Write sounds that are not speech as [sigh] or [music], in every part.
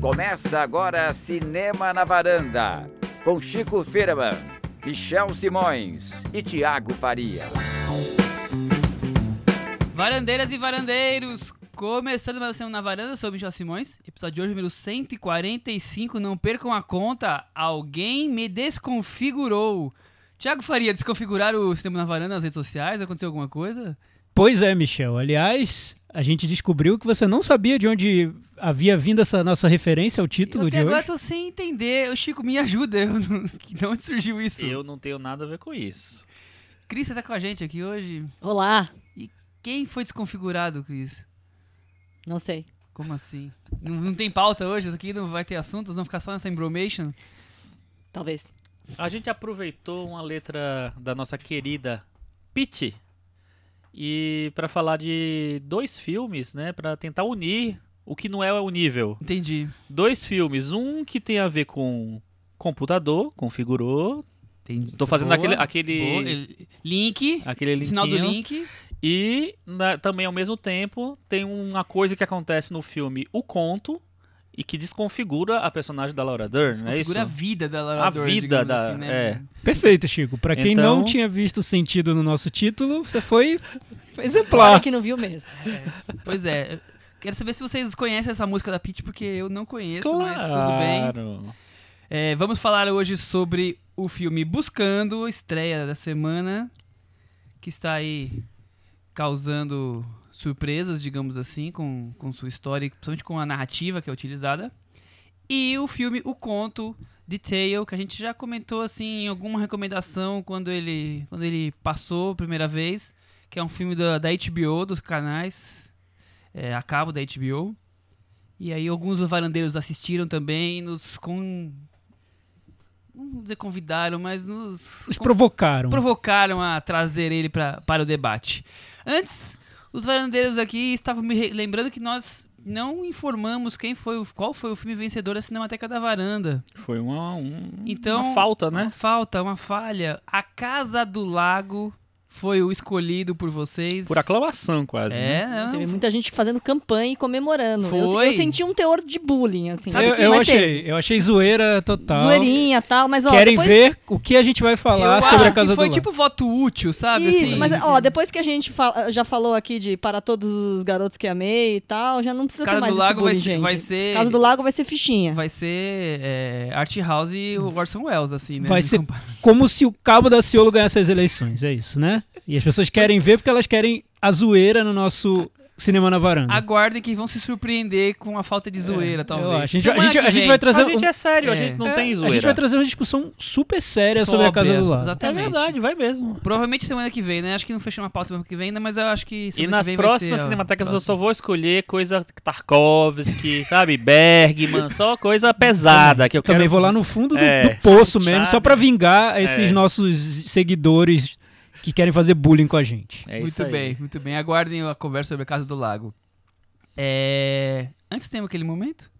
Começa agora Cinema na Varanda, com Chico Firman, Michel Simões e Tiago Faria. Varandeiras e varandeiros, começando mais Cinema na Varanda, sou o Michel Simões, episódio de hoje, número 145, não percam a conta, alguém me desconfigurou. Tiago Faria, desconfigurar o Cinema na Varanda nas redes sociais, aconteceu alguma coisa? Pois é, Michel. Aliás, a gente descobriu que você não sabia de onde havia vindo essa nossa referência ao título eu de agora hoje. tô sem entender. Ô, Chico, me ajuda. Eu não... [laughs] De onde surgiu isso? Eu não tenho nada a ver com isso. Cris, você tá com a gente aqui hoje? Olá, Quem foi desconfigurado, Cris? não sei. Como assim? Não, não tem pauta hoje? Isso aqui não vai ter assuntos? Vão ficar só nessa embromation? Talvez. A gente aproveitou uma letra da nossa querida Pitty e para falar de dois filmes, né, Pra tentar unir o que não é unível. Entendi. Dois filmes, um que tem a ver com computador, configurou, Entendi. Tô fazendo Boa, aquele- aquele- boa. Link. aquele Sinal do link. E na- também ao mesmo tempo tem uma coisa que acontece no filme O Conto e que desconfigura a personagem da Laura Dern, não é isso? Configura a vida da Laura A Dern, vida da- assim, né? é. Perfeito, Chico. Pra quem Então- não tinha visto o sentido no nosso título, você foi Claro exemplar. que não viu mesmo. Pois é. Quero saber se vocês conhecem essa música da Pitty, porque eu não conheço, mas tudo bem. Claro. É, vamos falar hoje sobre o filme Buscando, estreia da semana, que está aí causando surpresas, digamos assim, com, com sua história, e principalmente com a narrativa que é utilizada. E o filme O Conto, Detail, que a gente já comentou assim em alguma recomendação quando ele, quando ele passou a primeira vez, que é um filme da, da HBO, dos canais é, a cabo da HBO. E aí alguns dos varandeiros assistiram também e nos com não vou dizer convidaram, mas nos Os provocaram. provocaram a trazer ele pra, para o debate. Antes, os varandeiros aqui estavam me lembrando que nós não informamos quem foi o, qual foi o filme vencedor da Cinemateca da Varanda. Foi uma, um- Então, uma falta, Uma né? falta, uma falha. A Casa do Lago foi o escolhido por vocês. Por aclamação quase. né? É, não, Teve muita gente fazendo campanha e comemorando. Eu- Foi. Eu, senti um teor de bullying, assim. Sabe eu, assim, eu achei, teve. eu achei zoeira total. Zoeirinha e tal, mas ó. Querem depois... ver o que a gente vai falar eu sobre acho a Casa que foi do tipo voto útil, sabe? Isso, assim. mas ó, depois que a gente fa- já falou aqui de Para Todos os Garotos que Amei e tal, já não precisa Casa ter mais do esse Lago vai bullying, ser- gente. vai ser- Casa do Lago vai ser fichinha. vai ser é, Art House e o Orson Welles, assim, né? Vai ser Como se o Cabo da Ciolo ganhasse as eleições, é isso, né? E as pessoas querem ver porque elas querem a zoeira no nosso Cinema na Varanda. Aguardem que vão se surpreender com a falta de zoeira, talvez. É, acho. A gente, a gente- a gente vai trazer A gente é sério, a É. gente não É, tem A zoeira. gente vai trazer uma discussão super séria sobre a Casa do Lago. exatamente. É verdade, vai mesmo. Provavelmente semana que vem, né? Acho que não fechou uma pauta semana que vem ainda, mas eu acho que E semana nas que vem vai próximas ser a cinematecas eu só vou escolher coisa Tarkovsky, sabe? Bergman, só coisa pesada que eu Também quero. vou lá no fundo do, É, do poço mesmo, só sabe? pra vingar esses É. nossos seguidores que querem fazer bullying com a gente. É isso muito aí. bem, muito bem. Aguardem a conversa sobre a Casa do Lago. É... Antes temos aquele momento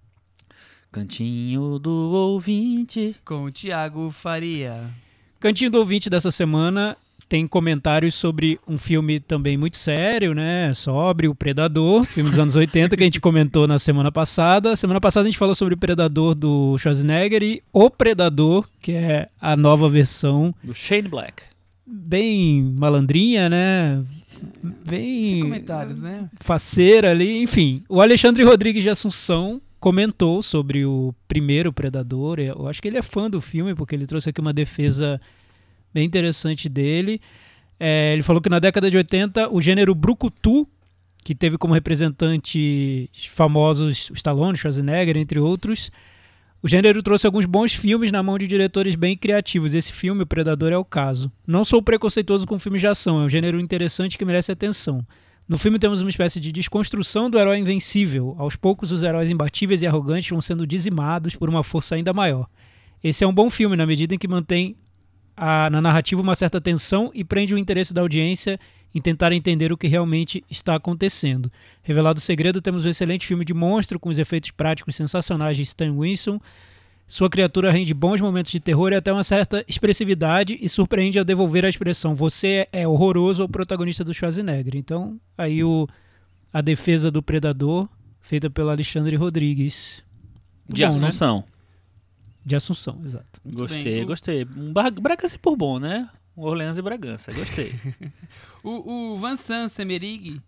Cantinho do ouvinte. com o Thiago Faria. Cantinho do ouvinte dessa semana tem comentários sobre um filme também muito sério, né? Sobre o Predador, filme dos anos 80 que a gente comentou na semana passada. Semana passada a gente falou sobre o Predador do Schwarzenegger e O Predador, que é a nova versão, Do Shane Black. Bem malandrinha, né? Sem Bem comentários, né? faceira ali, enfim. O Alexandre Rodrigues de Assunção comentou sobre o primeiro Predador. Eu acho que ele é fã do filme, porque ele trouxe aqui uma defesa bem interessante dele. É, ele falou que na década de 80 o gênero Brucutu, que teve como representantes famosos Stallone, Schwarzenegger, entre outros, o gênero trouxe alguns bons filmes na mão de diretores bem criativos. Esse filme, O Predador, é o caso. Não sou preconceituoso com filmes de ação, é um gênero interessante que merece atenção. No filme temos uma espécie de desconstrução do herói invencível. Aos poucos, os heróis imbatíveis e arrogantes vão sendo dizimados por uma força ainda maior. Esse é um bom filme na medida em que mantém a- na narrativa uma certa tensão e prende o interesse da audiência em tentar entender o que realmente está acontecendo. Revelado o segredo, temos um excelente filme de monstro com os efeitos práticos sensacionais de Stan Winston. Sua criatura rende bons momentos de terror e até uma certa expressividade e surpreende ao devolver a expressão você é horroroso ao protagonista do Schwarzenegger. Então, aí o, a defesa do Predador, feita pelo Alexandre Rodrigues. De bom, né? De Assunção, exato. Gostei, bem. O- gostei. Um Bragança e por bom, né? Orleans e Bragança, gostei. [laughs] O, o Vansan Semerig.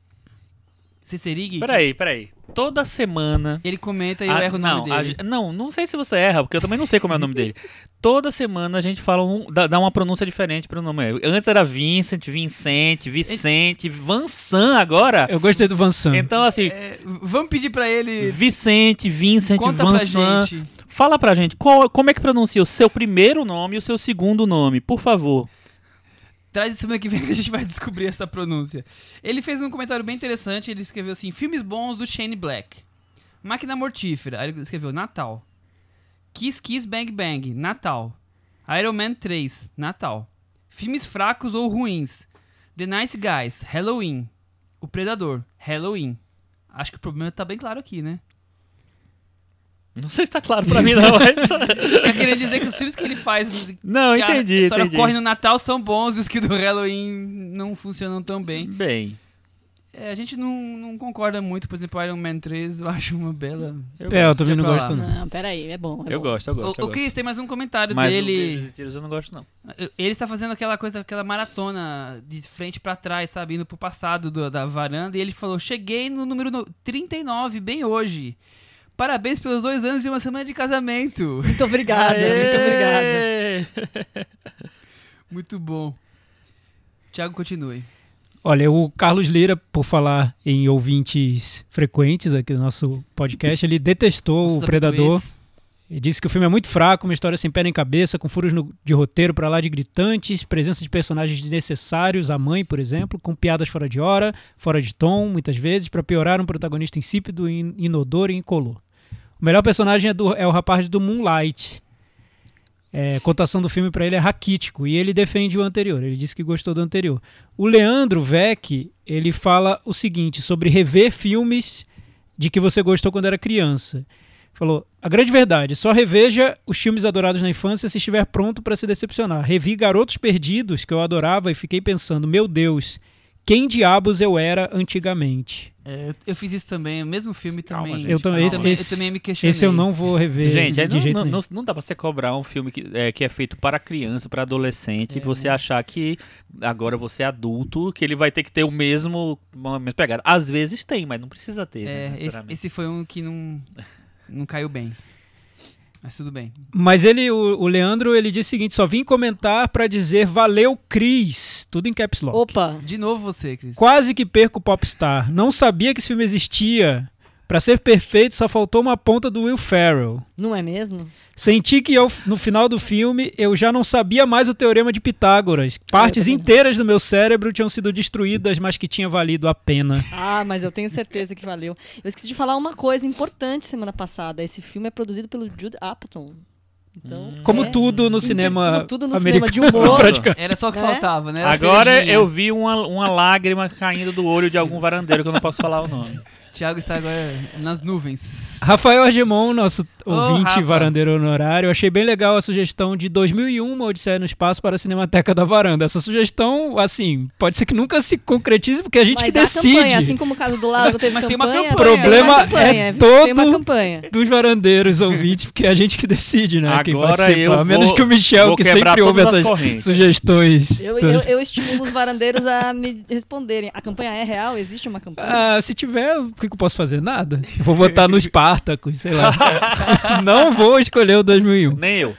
Ceserig. peraí, peraí. Toda semana. Ele comenta e eu erro o não, nome a dele. ge- não, não sei se você erra, porque eu também não sei como é o nome dele. Toda semana a gente fala um, dá, dá uma pronúncia diferente pro nome. Antes era Vincent, Vincent, Vicente, Vansan agora. Eu gostei do Van Sam. Então, assim, É, vamos pedir pra ele. Vicente, Vincent, Conta pra Vansan. gente. Fala pra gente, qual- como é que pronuncia o seu primeiro nome e o seu segundo nome, por favor. Traz semana que vem que a gente vai descobrir essa pronúncia. Ele fez um comentário bem interessante. Ele escreveu assim: Filmes bons do Shane Black. Máquina Mortífera. Aí ele escreveu Natal. Kiss Kiss Bang Bang. Natal. Iron Man 3. Natal. Filmes fracos ou ruins. The Nice Guys. Halloween. O Predador. Halloween. Acho que o problema tá bem claro aqui, né? Não sei se tá claro pra mim, não, mas. [laughs] Tá querendo dizer que os filmes que ele faz. Não, que a entendi, história entendi. corre no Natal são bons e os que do Halloween não funcionam tão bem. Bem, É, a gente não, não concorda muito, por exemplo, Iron Man 3 eu acho uma bela. eu É, eu também não gosto, não. Não, peraí, é bom. É Eu bom. gosto, eu gosto. O, eu o Chris tem mais um comentário Mas o dele. Tiros eu não gosto, não. Ele está fazendo aquela coisa, aquela maratona de frente pra trás, sabe? Indo pro passado do- da varanda. E ele falou: Cheguei no número no- 39, bem hoje. Parabéns pelos dois anos e uma semana de casamento. Muito obrigada, [laughs] muito obrigada. [laughs] Muito bom. Thiago, continue. Olha, o Carlos Lira, por falar em ouvintes frequentes aqui do nosso podcast, ele detestou Nossos o Predador. Ele disse que o filme é muito fraco, uma história sem pé nem cabeça, com furos no- de roteiro pra lá de gritantes, presença de personagens desnecessários, a mãe, por exemplo, com piadas fora de hora, fora de tom, muitas vezes, pra piorar um protagonista insípido, in- inodoro e incolor. O melhor personagem é, do- é o rapaz do Moonlight. É, cotação do filme pra ele é raquítico e ele defende o anterior. Ele disse que gostou do anterior. O Leandro Vec, ele fala o seguinte sobre rever filmes de que você gostou quando era criança. Falou: a grande verdade, só reveja os filmes adorados na infância se estiver pronto para se decepcionar. Revi Garotos Perdidos, que eu adorava, e fiquei pensando: meu Deus, quem diabos eu era antigamente? É, eu- fiz isso também, o mesmo filme Calma, também. gente, Eu também, esse, também, esse- eu também me questionei. esse eu não vou rever Gente, aí de não, jeito não, nenhum. não, não dá pra você cobrar um filme que é, que é feito para criança, para adolescente, e você achar que agora você é adulto, que ele vai ter que ter o mesmo, uma mesma pegada. Às vezes tem, mas não precisa ter. né, É, esse, necessariamente. esse foi um que não, não caiu bem. Mas tudo bem. Mas ele, o, o Leandro, ele disse o seguinte: só vim comentar para dizer valeu, Cris. Tudo em caps lock. Opa, De novo você, Cris. Quase que perco o Popstar. Não sabia que esse filme existia. Pra ser perfeito, só faltou uma ponta do Will Ferrell. não é mesmo? Senti que eu, no final do filme eu já não sabia mais o teorema de Pitágoras. Partes inteiras do meu cérebro tinham sido destruídas, mas que tinha valido a pena. Ah, mas eu tenho certeza que valeu. Eu esqueci de falar uma coisa importante semana passada. Esse filme é produzido pelo Jude Apatow. Então, Como é- tudo no cinema como tudo no americano. cinema de humor. [laughs] Era só o que Né? faltava, né? Era Agora eu vi uma, uma lágrima caindo do olho de algum varandeiro que eu não posso falar o nome. [laughs] Thiago está agora nas nuvens. Rafael Argemon, nosso Ô, ouvinte Rafa. varandeiro honorário, achei bem legal a sugestão de 2001, uma Odisseia no Espaço para a Cinemateca da Varanda. Essa sugestão, assim, pode ser que nunca se concretize, porque a gente Mas que a decide. campanha, assim como o caso do lado Mas- teve mas tem uma campanha, campanha. tem uma Problema campanha, é Tem uma todo- campanha. dos varandeiros ouvintes, porque é a gente que decide, né? quem Agora participa. eu a menos vou- que o Michel, vou que sempre ouve essas correntes. sugestões. Eu, eu, eu estimulo os varandeiros a me responderem. A campanha é real? Existe uma campanha? Ah, se tiver, o que que eu posso fazer? Nada. Eu vou votar no Spartacus, sei lá. [laughs] Não vou escolher o 2001. Nem eu.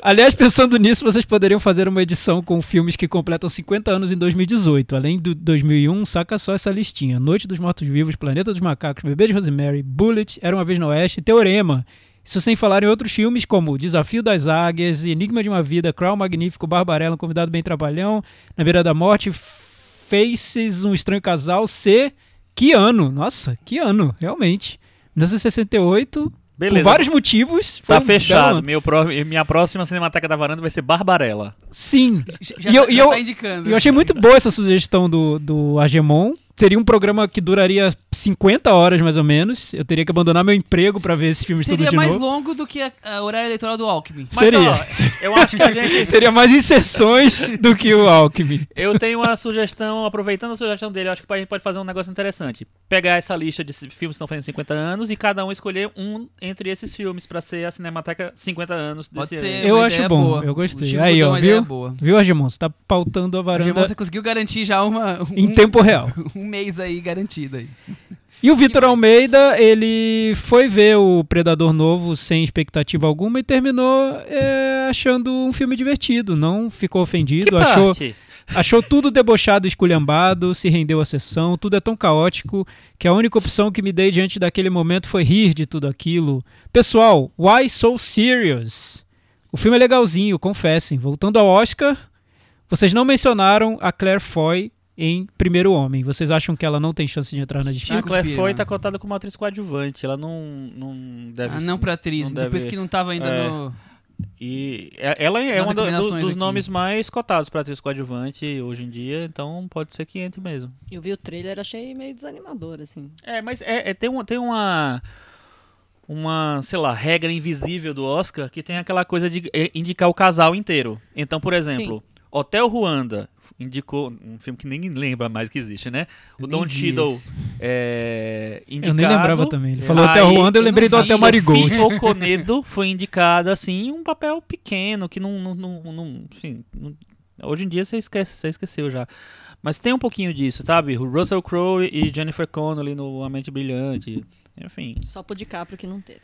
Aliás, pensando nisso, vocês poderiam fazer uma edição com filmes que completam 50 anos em 2018. Além do 2001, saca só essa listinha. Noite dos Mortos-Vivos, Planeta dos Macacos, Bebê de Rosemary, Bullet, Era Uma Vez no Oeste, Teorema. Isso sem falar em outros filmes como Desafio das Águias, Enigma de uma Vida, Crown Magnífico, Barbarella, Um Convidado Bem Trabalhão, Na Beira da Morte, Faces, Um Estranho Casal, C. Que ano? Nossa, que ano, realmente. 1968, Beleza. por vários motivos. Tá um fechado. Meu pró- minha próxima Cinemateca da Varanda vai ser Barbarella. Sim. Já, E eu- tá, já eu- tá indicando. Eu achei muito boa essa sugestão do, do Agemon. Seria um programa que duraria 50 horas mais ou menos. Eu teria que abandonar meu emprego pra ver esses filmes Seria tudo de mais novo. longo do que a, a horário eleitoral do Alckmin. Mas, Seria. ó, eu acho que a [laughs] gente. Teria mais inserções do que o Alckmin. Eu tenho uma sugestão, aproveitando a sugestão dele, eu acho que a gente pode fazer um negócio interessante. Pegar essa lista de filmes que estão fazendo 50 anos e cada um escolher um entre esses filmes pra ser a Cinemateca 50 anos desse Pode ano. ser. Eu acho bom, boa. eu gostei. Aí, ó, uma viu? ideia boa. Viu, Argemon? Você tá pautando a Varanda... varanda Você conseguiu garantir já uma, um, em tempo real. [laughs] um mês aí garantido aí. [laughs] E o Vitor? Almeida, ele foi ver o Predador novo sem expectativa alguma e terminou é, achando um filme divertido. Não ficou Que ofendido, achou, parte? achou tudo debochado, esculhambado, se rendeu à sessão. Tudo é tão caótico que a única opção que me dei diante daquele momento foi rir de tudo aquilo. Pessoal, why so serious? O filme é legalzinho, confessem. Voltando ao Oscar, vocês não mencionaram a Claire Foy em Primeiro Homem. Vocês acham que ela não tem chance de entrar na A disputa? Chico Claire. Foy tá cotada como atriz coadjuvante. Ela não, não deve Ah, não pra atriz, não deve- depois que não tava ainda É. no... E é- ela é Nas um do- dos aqui. nomes mais cotados pra atriz coadjuvante hoje em dia, então pode ser que entre mesmo. Eu vi o trailer, achei meio desanimador, assim. É, mas é, é- tem, uma, tem uma. Uma, sei lá, regra invisível do Oscar que tem aquela coisa de é, indicar o casal inteiro. Então, por exemplo, Hotel Ruanda indicou um filme que nem lembra mais que existe, né? O Eu Don Cheadle é, Eu indicado. nem lembrava também. Ele falou Aí, Hotel Ruanda, eu eu lembrei do. Hotel Marigold. Sophie Okonedo foi indicada assim, um papel pequeno que não, não, não, não- enfim, não- hoje em dia você esquece, você esqueceu já. Mas tem um pouquinho disso, sabe? O Russell Crowe e Jennifer Connelly no A Mente Brilhante. Enfim. Só pro DiCaprio que não teve.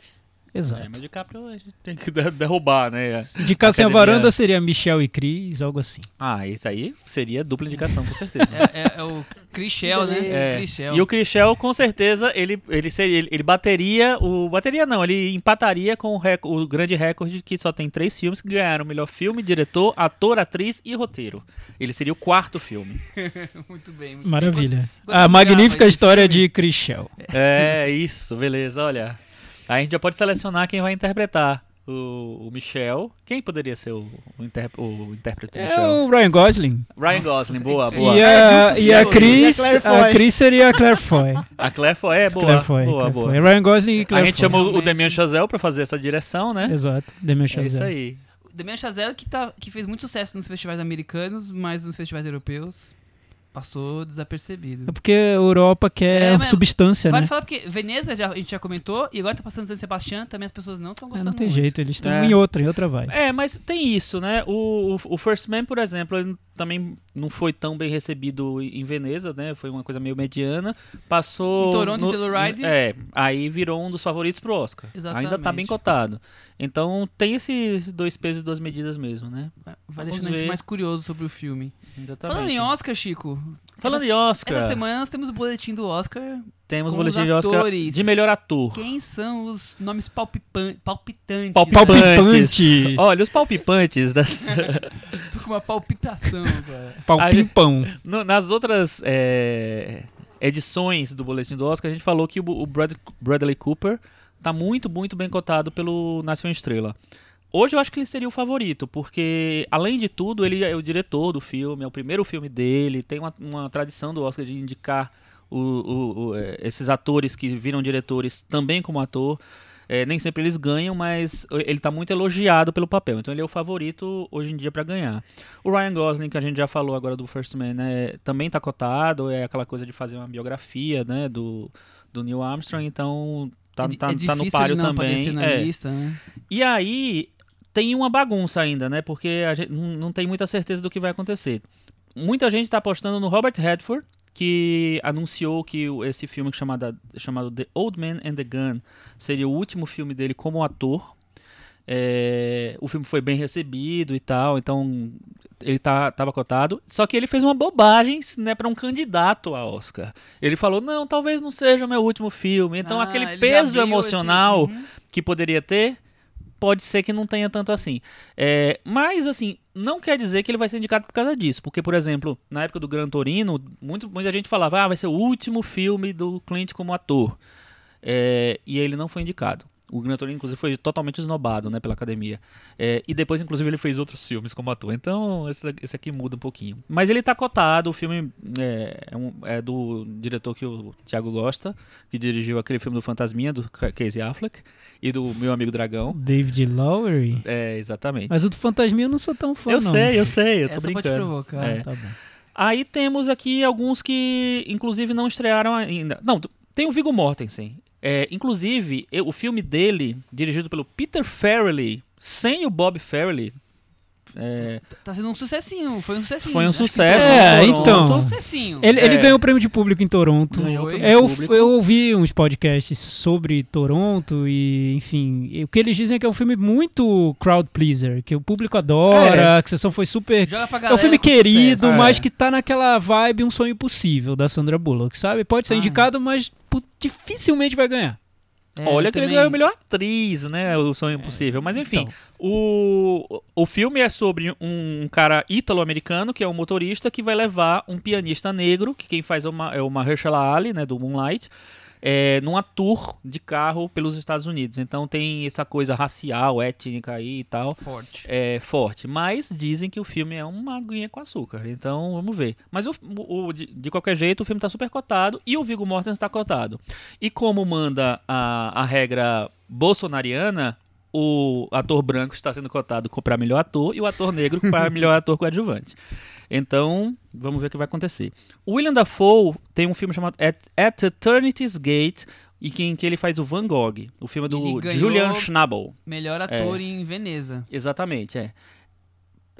É, Exato. mas o DiCaprio a gente tem que [laughs] de- derrubar, né? Indicação a Academia- varanda seria Michel e Cris, algo assim. Ah, isso aí seria dupla indicação, com certeza. É, é- é o Crichel, né? É, Crichel. E o Chrishell, com certeza, ele, ele, seria, ele, bateria o. Bateria não, ele empataria com o, rec- o grande recorde que só tem três filmes que ganharam o melhor filme, diretor, ator, atriz e roteiro. Ele seria o quarto filme. [laughs] Muito bem, muito Maravilha. Quando A eu magnífica história filme- de Crichel. É, isso, beleza, olha. Aí a gente já pode selecionar quem vai interpretar. O, o Michel. Quem poderia ser o, o, interp- o intérprete do É Michel? o Ryan Gosling. Ryan Gosling, boa, boa. E a, É, e a Cris, E a a Foy. Cris seria a Claire Foy. A Claire foi, é, boa, Claire Foy, boa, Claire boa. Foy. Ryan Gosling e A Claire gente Foy. chamou o. Damien Chazelle pra fazer essa direção, né? Exato, Damien É isso Chazelle. aí. O Damien Chazelle que, tá, que fez muito sucesso nos festivais americanos, mas nos festivais europeus passou desapercebido. É porque a Europa quer É, substância, Vale né? falar porque Veneza já, a gente já comentou, e agora tá passando San Sebastián, também as pessoas não estão É, gostando não tem muito. jeito, eles estão É. em outra, em outra vibe. É, mas tem isso, né? O, o, o First Man, por exemplo, ele também não foi tão bem recebido em Veneza, né? Foi uma coisa meio mediana. Passou. Em Toronto, no- Telluride. É, aí virou um dos favoritos pro Oscar. Exatamente. Ainda tá bem cotado. Então tem esses dois pesos e duas medidas mesmo, né? Vai Vamos deixando a gente ver. mais curioso sobre o filme. Exatamente. Falando em Oscar, Chico. Falando essa, em Oscar, Essa semana nós temos o boletim do Oscar. temos o boletim de Oscar atores. de melhor ator. Quem são os nomes palpipan- palpitantes? Palpipantes. Palpipantes. Olha, os palpipantes das, [laughs] Tô com uma palpitação agora. Palpimpão. No- nas outras é, edições do Boletim do Oscar, a gente falou que o, o Brad- Bradley Cooper tá muito, muito bem cotado pelo Nação Estrela. Hoje eu acho que ele seria o favorito, porque, além de tudo, ele é o diretor do filme, é o primeiro filme dele, tem uma, uma tradição do Oscar de indicar o- o- o, é, esses atores que viram diretores também como ator. É, nem sempre eles ganham, mas ele está muito elogiado pelo papel. Então ele é o favorito hoje em dia para ganhar. O Ryan Gosling, que a gente já falou agora do First Man, né, também está cotado. É aquela coisa de fazer uma biografia né, do, do Neil Armstrong. Então tá, é, tá, é tá no páreo também. é. lista, né? E aí tem uma bagunça ainda, né? Porque a gente não tem muita certeza do que vai acontecer. Muita gente está apostando no Robert Redford, que anunciou que esse filme chamado, chamado The Old Man and the Gun seria o último filme dele como ator. É, o filme foi bem recebido e tal, então ele tá, tava cotado. Só que ele fez uma bobagem né, para um candidato a Oscar. Ele falou: não, talvez não seja o meu último filme. Então Ah, aquele peso abriu emocional esse- Uhum. que poderia ter, pode ser que não tenha tanto assim. É, mas, assim, não quer dizer que ele vai ser indicado por causa disso. Porque, por exemplo, na época do Gran Torino, muito, muita gente falava, ah, vai ser o último filme do Clint como ator. É, e ele não foi indicado. O Gran Torino, inclusive, foi totalmente esnobado, né, pela academia. É, e depois, inclusive, ele fez outros filmes como ator. Então, esse, esse aqui muda um pouquinho. Mas ele tá cotado, o filme é, é um- é do diretor que o Thiago gosta, que dirigiu aquele filme do Fantasminha, do Casey Affleck, e do Meu Amigo Dragão. David Lowery. É, exatamente. Mas o do Fantasminha eu não sou tão fã, eu não. sei, eu sei, eu tô Essa pode brincando. provocar. É. Tá bom. Aí temos aqui alguns que, inclusive, não estrearam ainda. Não, tem o Viggo Mortensen. É, inclusive, eu- o filme dele, dirigido pelo Peter Farrelly, sem o Bob Farrelly, é, Tá sendo um sucessinho, foi um sucessinho. Foi um Acho sucesso. É, então. Um sucessinho. Ele, ele É. ganhou o prêmio de público em Toronto. Eu, eu ouvi uns podcasts sobre Toronto e, enfim, e o que eles dizem é que é um filme muito crowd pleaser, que o público adora, que a sessão foi super. Joga pra É um galera filme querido, sucesso. mas É. que tá naquela vibe Um Sonho Impossível da Sandra Bullock, sabe? Pode ser Ah. indicado, mas dificilmente vai ganhar. É, olha que ele também- ganhou a melhor atriz, né? O Sonho Impossível. Mas enfim, Então. o, o filme é sobre um cara ítalo-americano, que é um motorista, que vai levar um pianista negro, que quem faz é uma, é o Mahershala Ali, né? Do Moonlight. É, numa tour de carro pelos Estados Unidos. Então tem essa coisa racial, étnica aí e tal. Forte. é, forte. Mas dizem que o filme é uma aguinha com açúcar. Então vamos ver. Mas o, o- de, de qualquer jeito, o filme está super cotado e o Viggo Mortensen está cotado. E como manda a, a regra bolsonariana, o ator branco está sendo cotado para melhor ator e o ator negro para melhor ator coadjuvante. Então, vamos ver o que vai acontecer. O William Dafoe tem um filme chamado At, At Eternity's Gate, e que, em que ele faz o Van Gogh. O filme é do Julian Schnabel. Melhor ator em Veneza. Exatamente, é.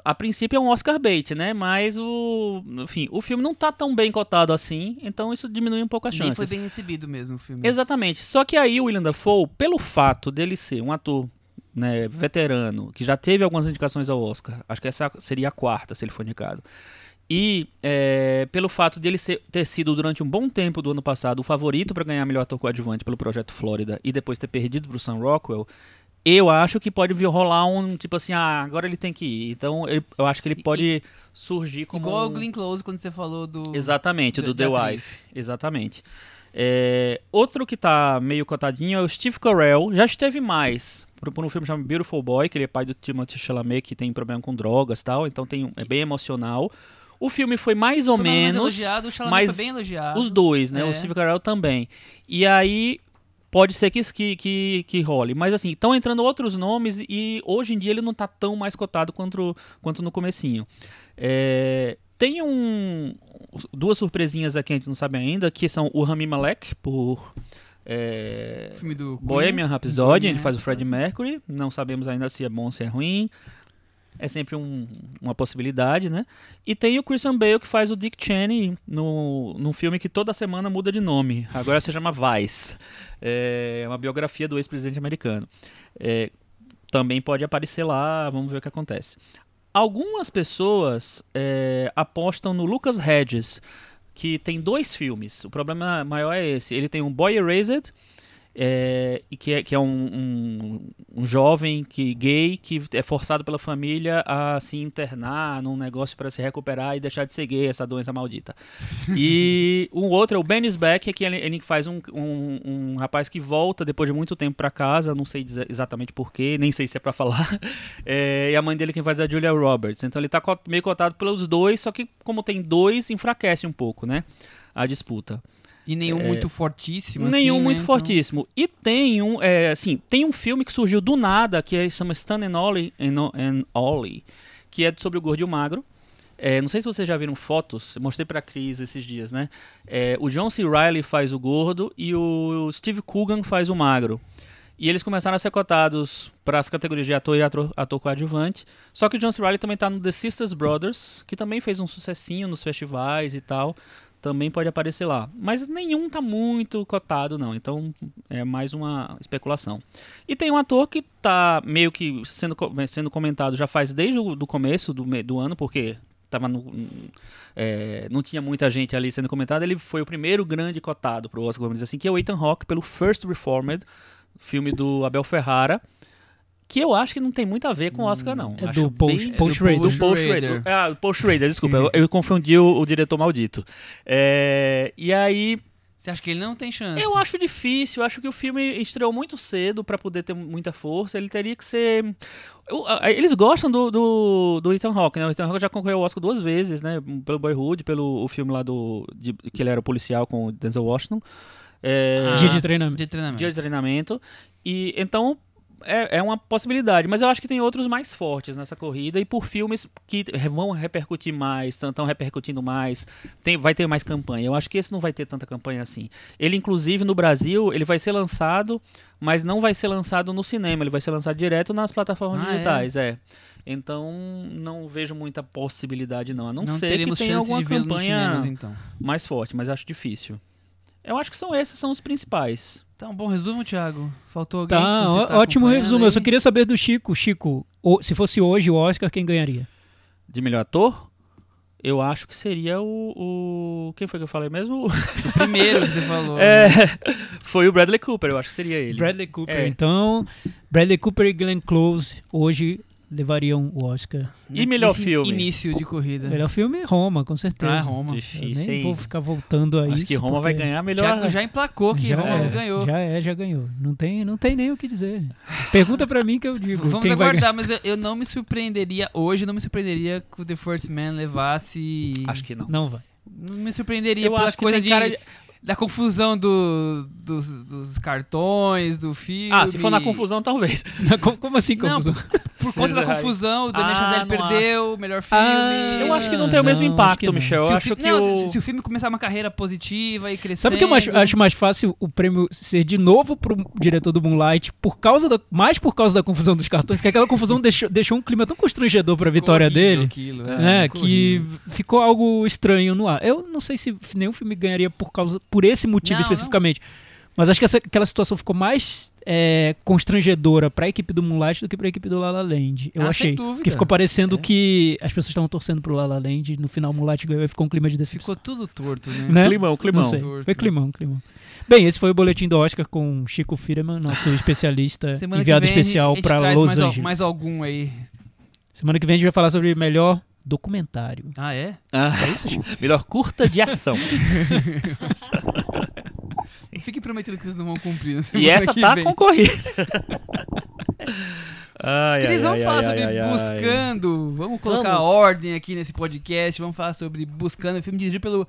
A princípio é um Oscar bait, né? Mas o, enfim, o filme não tá tão bem cotado assim, então isso diminui um pouco as Nem chances. foi bem recebido mesmo o filme. Exatamente. Só que aí o William Dafoe, pelo fato dele ser um ator né, veterano, que já teve algumas indicações ao Oscar, acho que essa seria a quarta se ele for indicado. E é, pelo fato de ele ser- ter sido durante um bom tempo do ano passado o favorito para ganhar melhor ator coadjuvante pelo Projeto Flórida e depois ter perdido para o Sam Rockwell, eu acho que pode vir rolar um tipo assim, ah, agora ele tem que ir. Então ele- eu acho que ele pode surgir como Igual um- o Glenn Close quando você falou do. Exatamente, do de- The atriz. Exatamente. É, outro que tá meio cotadinho é o Steve Carell. Já esteve mais por, um filme chamado Beautiful Boy, que ele é pai do Timothée Chalamet, que tem problema com drogas e tal. Então tem, é bem emocional. O filme foi mais ou Foi mais menos. elogiado, o Chalamet mas foi bem elogiado. Os dois, né? É. O Steve Carell também. E aí pode ser que, que, que, que role. Mas assim, estão entrando outros nomes e hoje em dia ele não tá tão mais cotado quanto, quanto no comecinho. É, tem um, duas surpresinhas aqui a gente não sabe ainda, que são o Rami Malek, por é, O filme do Bohemian Rhapsody, ele faz o. Freddie Mercury. Não sabemos ainda se é bom ou se é ruim. É sempre um- uma possibilidade, né? E tem o Christian Bale que faz o Dick Cheney no, num filme que toda semana muda de nome. Agora se chama Vice. É uma biografia do ex-presidente americano. É, também pode aparecer lá, vamos ver o que acontece. Algumas pessoas é, apostam no Lucas Hedges, que tem dois filmes. O problema maior é esse. Ele tem um Boy Erased, é, e que é, que é um, um, um jovem que gay que é forçado pela família a se internar num negócio para se recuperar e deixar de ser gay, essa doença maldita. [laughs] E um outro é o Ben is Back, que ele, ele faz um, um, um rapaz que volta depois de muito tempo para casa, não sei dizer exatamente porquê, nem sei se é para falar. [laughs] É, e a mãe dele quem faz é a Julia Roberts. Então ele tá meio cotado pelos dois, só que como tem dois, enfraquece um pouco, né? A disputa. E nenhum muito fortíssimo. Nenhum assim, muito né? Então, fortíssimo. E tem um, é, assim, tem um filme que surgiu do nada, que é, chama Stan and Ollie, and, and Ollie, que é sobre o gordo e o magro. É, não sei se vocês já viram fotos, mostrei pra Cris esses dias, né? É, o John C. Reilly faz o gordo e o Steve Coogan faz o magro. E eles começaram a ser cotados para as categorias de ator e ator, ator coadjuvante. Só que o John C. Reilly também tá no The Sisters Brothers, que também fez um sucessinho nos festivais e tal. Também pode aparecer lá. Mas nenhum tá muito cotado, não. Então é mais uma especulação. E tem um ator que tá meio que sendo, sendo comentado já faz desde o do começo do, do ano, porque tava no, é, não tinha muita gente ali sendo comentado. Ele foi o primeiro grande cotado pro Oscar, vamos dizer assim, que é o Ethan Hawke pelo First Reformed, filme do Abel Ferrara. Que eu acho que não tem muito a ver com o Oscar, não. É Acho do Paul- bem- Paul do Schrader. Paul do Paul Schrader. Ah, do Paul Schrader, desculpa. eu, eu confundi o, o diretor maldito. É, e aí, Você acha que ele não tem chance? Eu acho difícil, eu acho que o filme estreou muito cedo pra poder ter muita força. Ele teria que ser. Eu- Eles gostam do, do, do Ethan Hawke, né? O Ethan Hawke já concorreu ao Oscar duas vezes, né? Pelo Boyhood, pelo o filme lá do. de- que ele era o policial com o Denzel Washington. É, Ah, Dia de treinamento. De treinamento. dia de treinamento. E então é, é uma possibilidade, mas eu acho que tem outros mais fortes nessa corrida e por filmes que vão repercutir mais, estão repercutindo mais, tem, vai ter mais campanha. Eu acho que esse não vai ter tanta campanha assim. Ele, inclusive, no Brasil, ele vai ser lançado, mas não vai ser lançado no cinema, ele vai ser lançado direto nas plataformas Ah, é? digitais, é. Então, não vejo muita possibilidade, não. A não, Não ser que tenha alguma campanha cinemas, então. mais forte, mas acho difícil. Eu acho que são esses são os principais. Tá um bom resumo, Thiago? Faltou alguém? Tá, tá ótimo resumo. Eu só aí? queria saber do Chico. Chico, o- se fosse hoje o Oscar, quem ganharia? De melhor ator? Eu acho que seria o. o- Quem foi que eu falei mesmo? O primeiro que você falou. [laughs] É, foi o Bradley Cooper, eu acho que seria ele. Bradley Cooper. É. Então, Bradley Cooper e Glenn Close hoje levariam o Oscar. E melhor Nesse filme? Início de corrida. Melhor filme Roma, com certeza. Ah, Roma. Eu Difícil, nem hein? vou ficar voltando a Acho isso. que Roma vai ganhar melhor. Thiago já emplacou que já Roma é, ganhou. Já é, já ganhou. Não tem, não tem nem o que dizer. Pergunta pra mim que eu digo. Vamos quem vai aguardar, mas eu, eu não me surpreenderia hoje, não me surpreenderia que o The First Man levasse. Acho que não. Não vai. Não me surpreenderia Eu pela acho coisa de, cara de- da confusão do, dos, dos cartões, do filme. Ah, se for na confusão, talvez. [laughs] Como, como assim, Não, confusão? [laughs] Por conta da confusão, o Damien Ah, Chazelle não perdeu o melhor filme. Ah, Eu acho que não tem o mesmo não, impacto, não. Michel. Se, o acho fi- que não, o. se, se o filme começar uma carreira positiva e crescendo... Sabe o que eu acho, acho mais fácil o prêmio ser de novo pro diretor do Moonlight, por causa da, mais por causa da confusão dos cartões, porque aquela confusão deixou, deixou um clima tão constrangedor pra vitória Ficou dele. aquilo, né, ficou que horrível. ficou algo estranho no ar. Eu não sei se nenhum filme ganharia por causa por esse motivo Não, especificamente, mas acho que essa- aquela situação ficou mais é, constrangedora pra equipe do Moonlight do que pra equipe do La La Land. Eu Ah, achei que ficou parecendo É. que as pessoas estavam torcendo pro La La Land e no final o Moonlight ganhou e ficou um clima de decepção. Ficou tudo torto, né? Né? Climão, climão. Não sei. Torto. Foi climão, climão. Bem, esse foi o boletim do Oscar com Chico Firman, nosso [laughs] especialista Semana enviado que vem especial a para Los mais, al- Angeles. mais algum aí. Semana que vem a gente vai falar sobre melhor documentário. Ah, é? Ah, É isso, Chico? melhor curta de ação. [laughs] [laughs] Fique prometido que vocês não vão cumprir. na e essa tá vem. concorrida. [laughs] ai, Cris, ai, vamos ai, falar ai, sobre ai, ai. Buscando. Vamos colocar Vamos. ordem aqui nesse podcast. Vamos falar sobre Buscando, filme dirigido pelo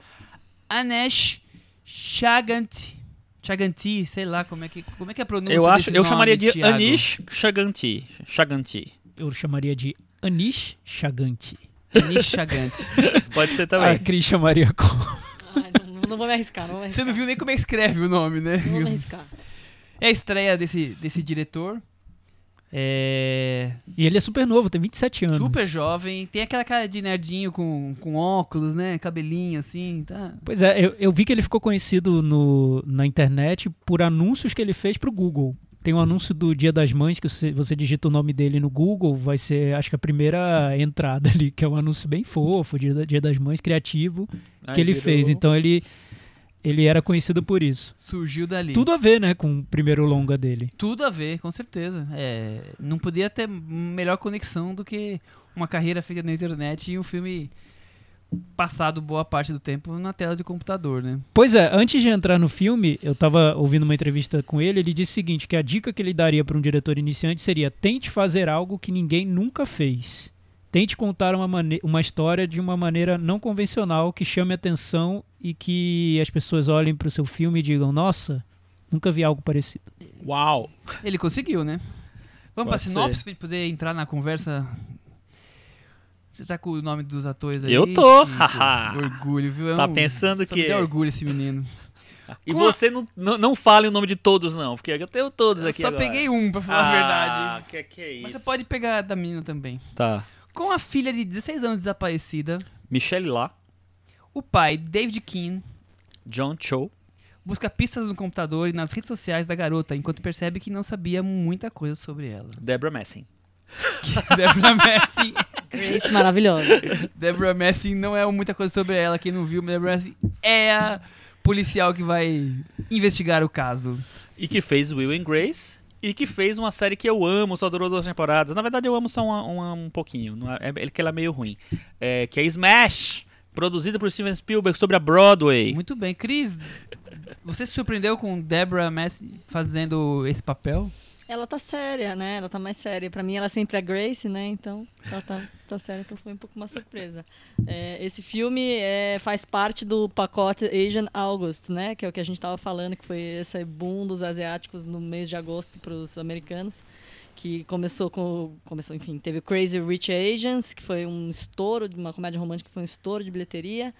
Anesh Chaganti. Chaganti, sei lá como é que, como é, que é a pronúncia Eu acho, desse eu nome, chamaria de Thiago? Anish Chaganti. Chaganti. Eu chamaria de Anish Chaganti. Anish Chaganti. [laughs] Pode ser A também. Cris chamaria como? Não, vou me arriscar, não vou me Você arriscar. não viu nem como é que escreve o nome, né? Não vou me arriscar. É a estreia desse, desse diretor. É. E ele é super novo, tem 27 anos. Super jovem. Tem aquela cara de nerdinho com, com óculos, né? Cabelinho assim, tá? Pois é, eu, eu vi que ele ficou conhecido no, na internet por anúncios que ele fez pro Google. Tem um anúncio do Dia das Mães que você, você digita o nome dele no Google, vai ser, acho que a primeira entrada ali, que é um anúncio bem fofo, Dia, Dia das Mães, criativo, que ele fez. Então ele, ele era conhecido por isso. Surgiu dali. Tudo a ver, né, com o primeiro longa dele. Tudo a ver, com certeza. É, não podia ter melhor conexão do que uma carreira feita na internet e um filme passado boa parte do tempo na tela de computador, né? Pois é, antes de entrar no filme, eu tava ouvindo uma entrevista com ele, ele disse o seguinte, que a dica que ele daria para um diretor iniciante seria tente fazer algo que ninguém nunca fez. Tente contar uma, mane- uma história de uma maneira não convencional que chame atenção e que as pessoas olhem para o seu filme e digam, nossa, nunca vi algo parecido. Uau. Ele conseguiu, né? Vamos pra Pode sinopse gente poder entrar na conversa. Você tá com o nome dos atores aí? Eu tô, haha. orgulho, viu? É Tá pensando me que. dá orgulho esse menino. [laughs] E você não, não, não fale o nome de todos, não, porque eu tenho todos Eu aqui. só agora. peguei um, pra falar ah, a verdade. Que que é isso? Mas você pode pegar da menina também. Tá. Com a filha de 16 anos desaparecida, Michelle lá, o pai, David Keane, John Cho. busca pistas no computador e nas redes sociais da garota, enquanto percebe que não sabia muita coisa sobre ela. Deborah Messing. Deborah Messing, Grace maravilhosa. Deborah Messing não é muita coisa sobre ela, quem não viu, Deborah Messing é a policial que vai investigar o caso. E que fez Will and Grace. E que fez uma série que eu amo, só durou duas temporadas. Na verdade, eu amo só uma- uma- um pouquinho. Não é, é que ela é meio ruim. É, que é Smash, produzida por Steven Spielberg sobre a Broadway. Muito bem, Cris, Você se surpreendeu com Deborah Messi fazendo esse papel? Ela tá séria, né? Ela tá mais séria. Pra mim, ela sempre é Grace, né? Então, ela tá, tá séria, então foi um pouco uma surpresa. É, esse filme é, faz parte do pacote Asian August, né? Que é o que a gente tava falando, que foi esse boom dos asiáticos no mês de agosto pros americanos. Que começou com. Começou, enfim, teve Crazy Rich Asians, que foi um estouro, uma comédia romântica que foi um estouro de bilheteria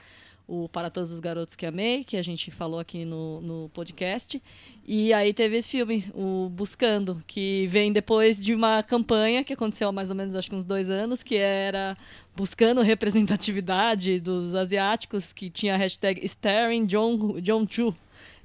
o Para Todos os Garotos que Amei, que a gente falou aqui no, no podcast. E aí teve esse filme, o Buscando, que vem depois de uma campanha que aconteceu há mais ou menos, acho que uns dois anos, que era buscando representatividade dos asiáticos, que tinha a hashtag Staring John, John Chu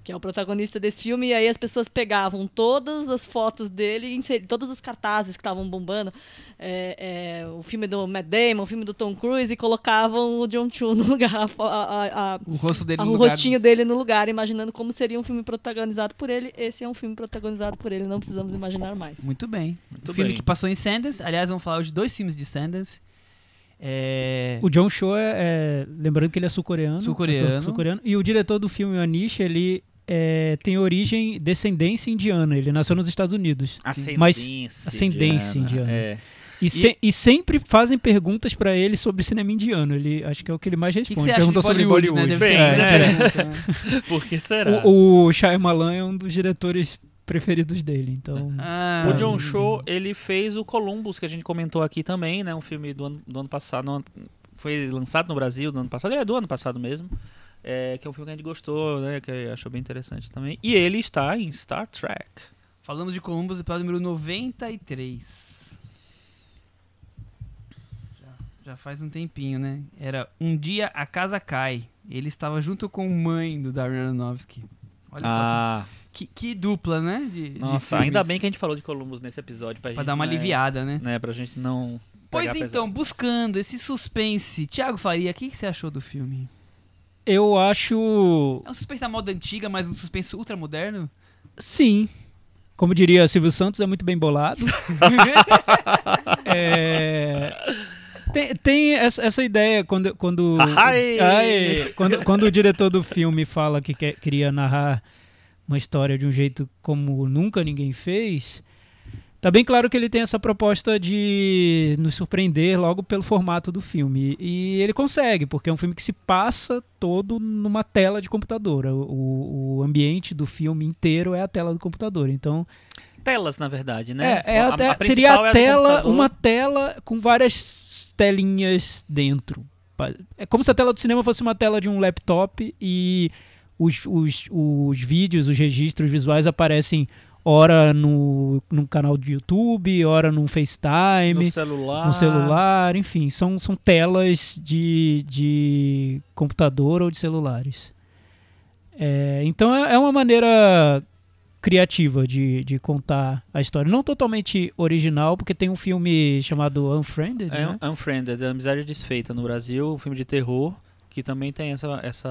que é o protagonista desse filme, e aí as pessoas pegavam todas as fotos dele, todos os cartazes que estavam bombando, é, é, o filme do Matt Damon, o filme do Tom Cruise, e colocavam o John Chu no lugar, a, a, a, O rosto dele a- no o lugar. rostinho dele no lugar, imaginando como seria um filme protagonizado por ele. Esse é um filme protagonizado por ele, não precisamos imaginar mais. Muito bem. Muito o filme bem. que passou em Sanders. Aliás, vamos falar hoje de dois filmes de Sanders. É... O John Cho é, é- lembrando que ele é sul-coreano. Sul-coreano. sul-coreano. E o diretor do filme, o Anish, ele é, tem origem, descendência indiana. Ele nasceu nos Estados Unidos. Ascendência. Mas- ascendência indiana. É. E, se- e sempre fazem perguntas pra ele sobre cinema indiano. Ele acho que é o que ele mais que, que responde. Pergunta de sobre Bollywood, Bollywood. né? Bem, grande né? pergunta, né? [laughs] Por que será? O, o Shyamalan é um dos diretores preferidos dele, então... Ah, O John Cho, ele fez o Columbus, que a gente comentou aqui também, né? Um filme do ano, do ano passado. no foi lançado no Brasil no ano passado. Ele é do ano passado mesmo. É, que é um filme que a gente gostou, né? Que achou bem interessante também. E ele está em Star Trek. Falamos de Columbus, episódio número 93. Já, já faz um tempinho, né? Era Um Dia a Casa Cai. Ele estava junto com mãe do Darren Aronofsky. Olha Ah, só que, que, que dupla, né? De, de nossa, ainda filmes. bem que a gente falou de Columbus nesse episódio. Pra, Pra gente, dar uma né, aliviada, né? Né, pra gente não. Pois então, pesado. buscando esse suspense. Tiago Faria, o que, que você achou do filme? Eu acho... É um suspense da moda antiga, mas um suspense ultramoderno? Sim. Como diria Silvio Santos, é muito bem bolado. [laughs] É, Tem, tem essa, essa ideia quando quando, Ai! Ai! quando quando o diretor do filme fala que quer- queria narrar uma história de um jeito como nunca ninguém fez, tá bem claro que ele tem essa proposta de nos surpreender logo pelo formato do filme e ele consegue porque é um filme que se passa todo numa tela de computador. O, o ambiente do filme inteiro é a tela do computador. Então Telas, na verdade, né? é, é A- a a seria é a do tela, computador. uma tela com várias telinhas dentro. É como se a tela do cinema fosse uma tela de um laptop e os, os, os vídeos, os registros visuais aparecem ora no, num canal de YouTube, ora num FaceTime, no celular. no celular, enfim, são, são telas de, de computador ou de celulares. É, então é é uma maneira criativa de, de contar a história. Não totalmente original, porque tem um filme chamado Unfriended, É né? Unfriended, Amizade Desfeita no Brasil, um filme de terror que também tem essa, essa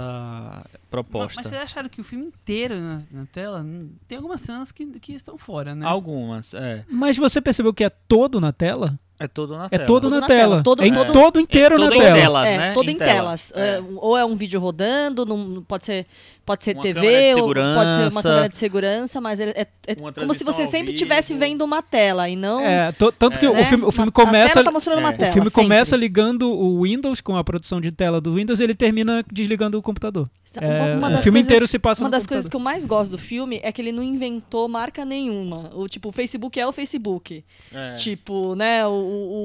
Mas, proposta. mas vocês acharam que o filme inteiro na, na tela hum, tem algumas cenas que, que estão fora, né? Algumas, é. Mas você percebeu que é todo na tela? É todo na É tela. todo, Todo na, na tela. tela, todo- é em todo- todo inteiro é na todo em tela. tela. é, né? todo Em em, tela. telas. É. É, ou é um vídeo rodando, num- pode ser, pode ser Uma TV, ou pode ser uma câmera de segurança, mas é, é Uma como se você sempre estivesse vendo uma tela e não. É, to- tanto que É. o né? filme, o filme Uma- começa A tela tá é. O tela. O filme sempre. começa ligando o Windows com a produção de tela do Windows e ele termina desligando o computador. É, o filme coisas- inteiro se passa Uma no das computador. coisas que eu mais gosto do filme é que ele não inventou marca nenhuma. O tipo, o Facebook é o Facebook. É. Tipo, né, o,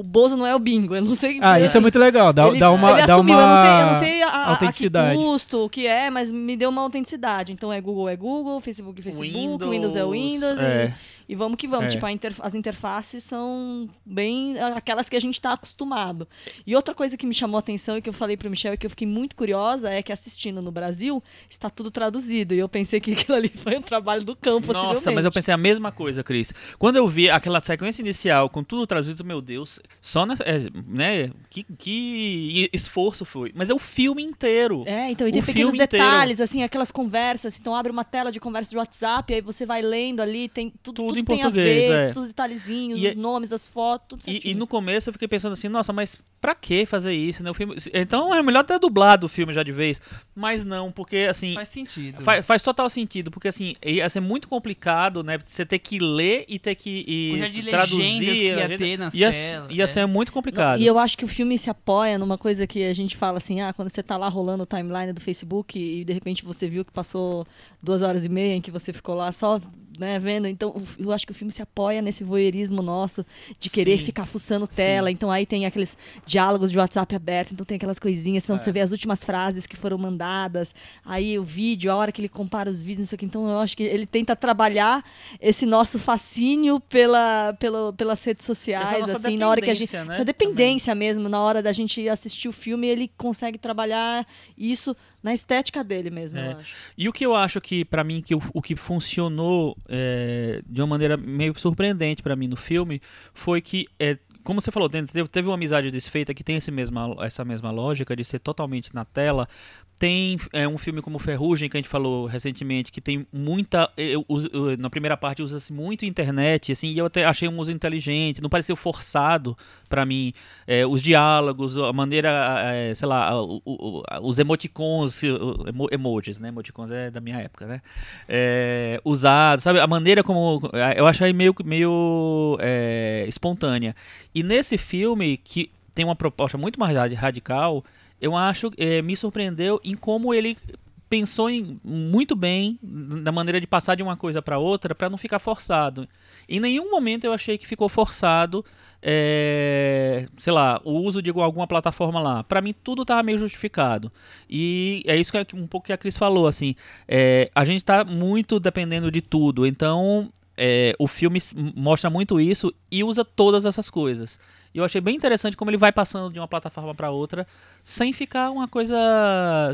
o, Bozo não é o bingo. Eu não sei. Ah, isso é muito legal. Dá, ele, dá uma, ele dá assumiu, uma eu não sei, eu não sei a, a- a que custo, o que é, mas me deu uma autenticidade. Então é Google é Google, Facebook é Facebook, Windows, Windows, é Windows. é. E, e vamos que vamos. É. Tipo, as interfaces são bem aquelas que a gente está acostumado. E outra coisa que me chamou a atenção e que eu falei pro Michel e que eu fiquei muito curiosa é que assistindo no Brasil está tudo traduzido. E eu pensei que [laughs] aquilo ali foi um trabalho do campo, Nossa, mas eu pensei a mesma coisa, Cris. Quando eu vi aquela sequência inicial com tudo traduzido, meu Deus, só na, é, né? Que, que esforço foi. Mas é o filme inteiro. É, então, e O tem pequenos filme inteiro. detalhes, assim, aquelas conversas. Então, abre uma tela de conversa de WhatsApp, aí você vai lendo ali, tem tudo, Tudo tudo em tem português, a ver, é. todos os detalhezinhos, E os nomes, as fotos, tudo E, e no começo eu fiquei pensando assim, nossa, mas pra que fazer isso, né? O filme, então é melhor ter dublado o filme já de vez. Mas não, porque assim. Faz sentido. Faz, faz total sentido, porque assim, ia ser muito complicado, né? Você ter que ler e ter que e traduzir. legendas que ia legenda. ter nas ia, telas, ia é. ser muito complicado. E eu acho que o filme se apoia numa coisa que a gente fala assim, ah, quando você tá lá rolando o timeline do Facebook e de repente você viu que passou duas horas e meia em que você ficou lá só né, vendo. Então, eu acho que o filme se apoia nesse voyeurismo nosso de querer Sim. ficar fuçando tela. Então, aí tem aqueles diálogos de WhatsApp aberto, então tem aquelas coisinhas, É. então você vê as últimas frases que foram mandadas, aí o vídeo, a hora que ele compara os vídeos, isso aqui. Então, eu acho que ele tenta trabalhar esse nosso fascínio pela, pela, pelas redes sociais, nossa assim, na hora que a gente. né, Essa dependência mesmo, na hora da gente assistir o filme, ele consegue trabalhar isso na estética dele mesmo, É. eu acho. E o que eu acho que, pra mim, que o, o que funcionou é, de uma maneira meio surpreendente pra mim no filme foi que, é, como você falou, teve, teve uma amizade desfeita que tem esse mesma, essa mesma lógica de ser totalmente na tela. Tem é, um filme como Ferrugem, que a gente falou recentemente, que tem muita. eu- eu- eu- na primeira parte usa-se muito internet, assim, e eu até achei um uso inteligente, não pareceu forçado pra mim. É, os diálogos, a maneira, é, sei lá, o- o- os emoticons, emo- emojis, né? Emoticons é da minha época, né? É, usados, sabe? A maneira como. Eu achei meio, meio é, espontânea. E nesse filme, que tem uma proposta muito mais radi- radical, eu acho, é, me surpreendeu em como ele pensou em, muito bem na maneira de passar de uma coisa para outra para não ficar forçado. Em nenhum momento eu achei que ficou forçado, é, sei lá, o uso de alguma plataforma lá. Para mim tudo estava meio justificado. E é isso que é um pouco que a Cris falou, assim, é, a gente está muito dependendo de tudo. Então é, o filme mostra muito isso e usa todas essas coisas. E eu achei bem interessante como ele vai passando de uma plataforma para outra sem ficar uma coisa,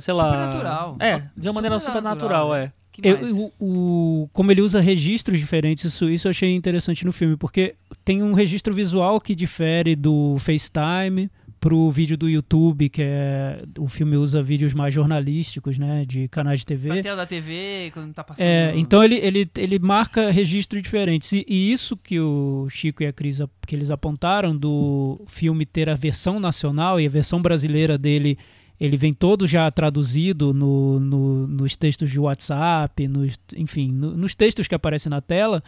sei lá. Supernatural. É, de uma maneira supernatural, né? é. Que Eu- o, o- como ele usa registros diferentes, isso, isso eu achei interessante no filme, porque tem um registro visual que difere do FaceTime pro vídeo do YouTube, que é. O filme usa vídeos mais jornalísticos, né? De canais de TV. Pra tela da TV, quando tá passando. É, então ele, ele, ele marca registros diferentes. E, e isso que o Chico e a Cris que eles apontaram do filme ter a versão nacional e a versão brasileira dele, ele vem todo já traduzido no, no- nos textos de WhatsApp, nos, enfim, no- nos textos que aparecem na tela.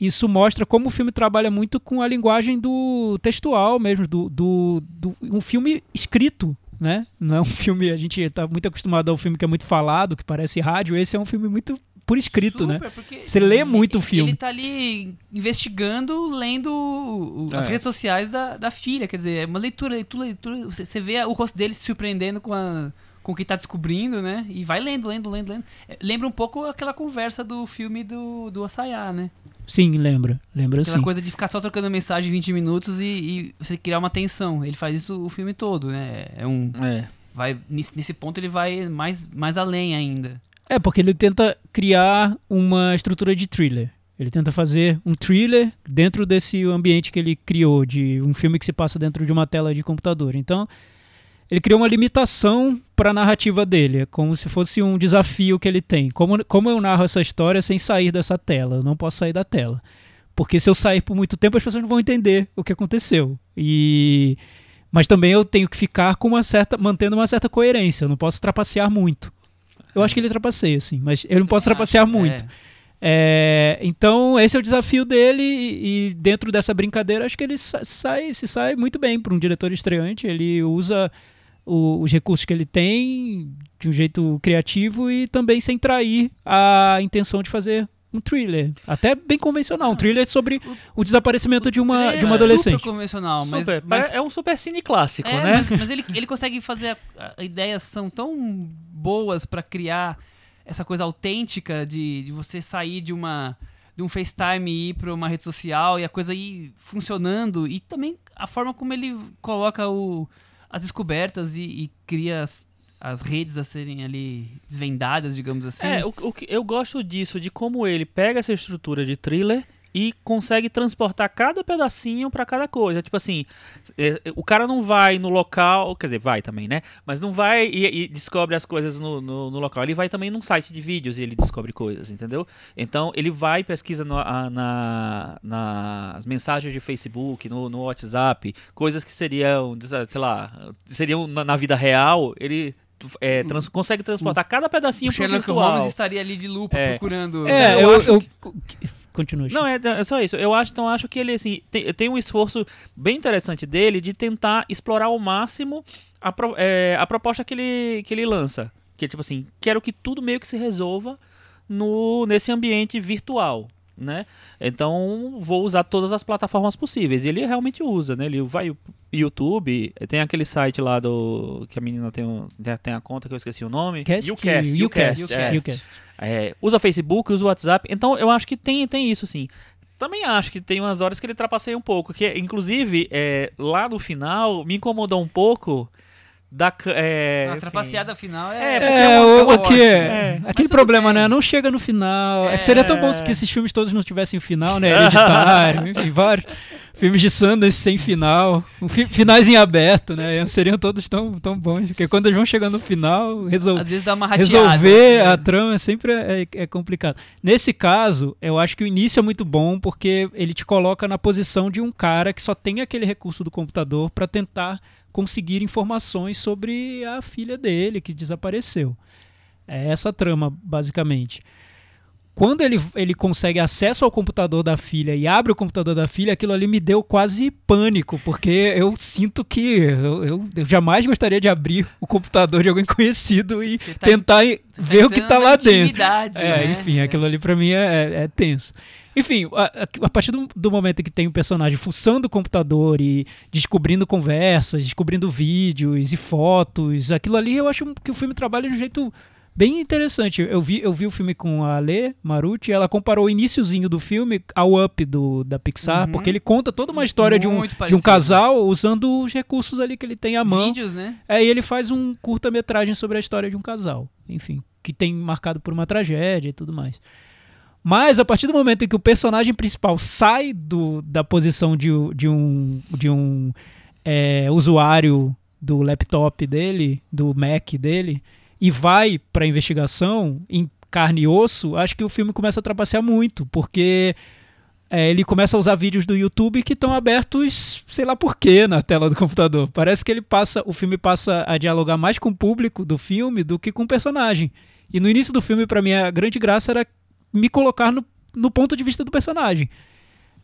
Isso mostra como o filme trabalha muito com a linguagem do textual mesmo, do, do, do um filme escrito, né? Não é um filme, a gente está muito acostumado ao filme que é muito falado, que parece rádio, esse é um filme muito por escrito, né? Super, porque Você lê ele- muito o filme. Ele tá ali investigando, lendo as É. redes sociais da, da filha. Quer dizer, é uma leitura, leitura, leitura. Você, você vê o rosto dele se surpreendendo com, a, com o que tá descobrindo, né? E vai lendo, lendo, lendo, lendo. É, Lembra um pouco aquela conversa do filme do, do Assayá, né? Sim, lembra, lembra Aquela sim. coisa de ficar só trocando mensagem 20 minutos e, e você criar uma tensão. Ele faz isso o filme todo, né? É um. É. Vai, nesse, nesse ponto ele vai mais, mais além ainda. É, porque ele tenta criar uma estrutura de thriller. Ele tenta fazer um thriller dentro desse ambiente que ele criou, de um filme que se passa dentro de uma tela de computador. Então, ele criou uma limitação para a narrativa dele. É como se fosse um desafio que ele tem. Como, como eu narro essa história sem sair dessa tela? Eu não posso sair da tela. Porque se eu sair por muito tempo, as pessoas não vão entender o que aconteceu. E mas também eu tenho que ficar com uma certa mantendo uma certa coerência, eu não posso trapacear muito. Eu acho que ele trapaceia sim, mas eu não posso trapacear muito. É. É, então esse é o desafio dele e, e dentro dessa brincadeira acho que ele sa- sai, se sai muito bem para um diretor estreante. Ele usa o- os recursos que ele tem de um jeito criativo e também sem trair a intenção de fazer um thriller, até bem convencional, um thriller sobre o desaparecimento de uma Trailer de uma é adolescente. Super convencional, mas, Super, mas é um super cine clássico, É, né? mas, mas [laughs] ele, ele consegue fazer. a- a- ideias são tão boas pra criar essa coisa autêntica de, de você sair de uma de um FaceTime e ir pra uma rede social e a coisa ir funcionando e também a forma como ele coloca o, as descobertas e, e cria as, as redes a serem ali desvendadas, digamos assim. É, o, o que eu gosto disso, de como ele pega essa estrutura de thriller e consegue transportar cada pedacinho pra cada coisa. Tipo assim, é, é, o cara não vai no local, quer dizer, vai também, né? Mas não vai e, e descobre as coisas no, no, no local. Ele vai também num site de vídeos e ele descobre coisas, entendeu? Então ele vai pesquisa no, a, na, nas mensagens de Facebook, no, no WhatsApp, coisas que seriam, sei lá, seriam na, na vida real. Ele é, trans, consegue transportar cada pedacinho O Sherlock pro virtual. Holmes estaria ali de lupa É. procurando. É, eu eu, acho eu- Continua. Não, é, é só isso. Eu acho, então, acho que ele assim, tem, tem um esforço bem interessante dele de tentar explorar ao máximo a, pro- é, a proposta que ele, que ele lança. Que é tipo assim, quero que tudo meio que se resolva no, nesse ambiente virtual. Né? Então vou usar todas as plataformas possíveis. E ele realmente usa, né? Ele vai o YouTube, tem aquele site lá do. que a menina tem, um- tem a conta que eu esqueci o nome. Cast, Ucast, Ucast, Ucast, é. Ucast. É, usa Facebook, usa WhatsApp. Então eu acho que tem, tem isso sim. Também acho que tem umas horas que ele trapaceia um pouco. Que, inclusive, é, lá no final, me incomodou um pouco da. É, a trapaceada final É, é. É, é o, uma- o que é é, É, mas aquele problema, né? Não chega no final. É. É. que seria tão bom que esses filmes todos não tivessem final, né? Hereditário, [laughs] enfim, vários filmes de Sanders sem final, um fi- finais em aberto, né? Seriam todos tão, tão bons, porque quando eles vão chegando no final, resol- Às vezes dá uma rateada. resolver né? a trama sempre é, é complicado. Nesse caso, eu acho que o início é muito bom porque ele te coloca na posição de um cara que só tem aquele recurso do computador para tentar conseguir informações sobre a filha dele que desapareceu. É essa trama, basicamente. Quando ele, ele consegue acesso ao computador da filha e abre o computador da filha, aquilo ali me deu quase pânico, porque eu sinto que eu, eu- eu jamais gostaria de abrir o computador de alguém conhecido e tá tentar ver o que tá na lá dentro. É, né? enfim, aquilo ali pra mim é, é- é tenso. Enfim, a, a- partir do, do momento que tem o personagem fuçando o computador e descobrindo conversas, descobrindo vídeos e fotos, aquilo ali eu acho que o filme trabalha de um jeito bem interessante. Eu vi, eu vi o filme com a Ale Maruti, ela comparou o iniciozinho do filme ao Up do, da Pixar, Uhum. porque ele conta toda uma história de um, de um casal usando os recursos ali que ele tem à mão. Vídeos, né? Aí ele faz um curta-metragem sobre a história de um casal, enfim, que tem marcado por uma tragédia e tudo mais. Mas a partir do momento em que o personagem principal sai do, da posição de, de um, de um é, usuário do laptop dele, do Mac dele, e vai para a investigação em carne e osso, acho que o filme começa a trapacear muito, porque é, ele começa a usar vídeos do YouTube que estão abertos, sei lá por quê, na tela do computador. Parece que ele passa, o filme passa a dialogar mais com o público do filme do que com o personagem. E no início do filme, pra mim, a grande graça era me colocar no, no ponto de vista do personagem.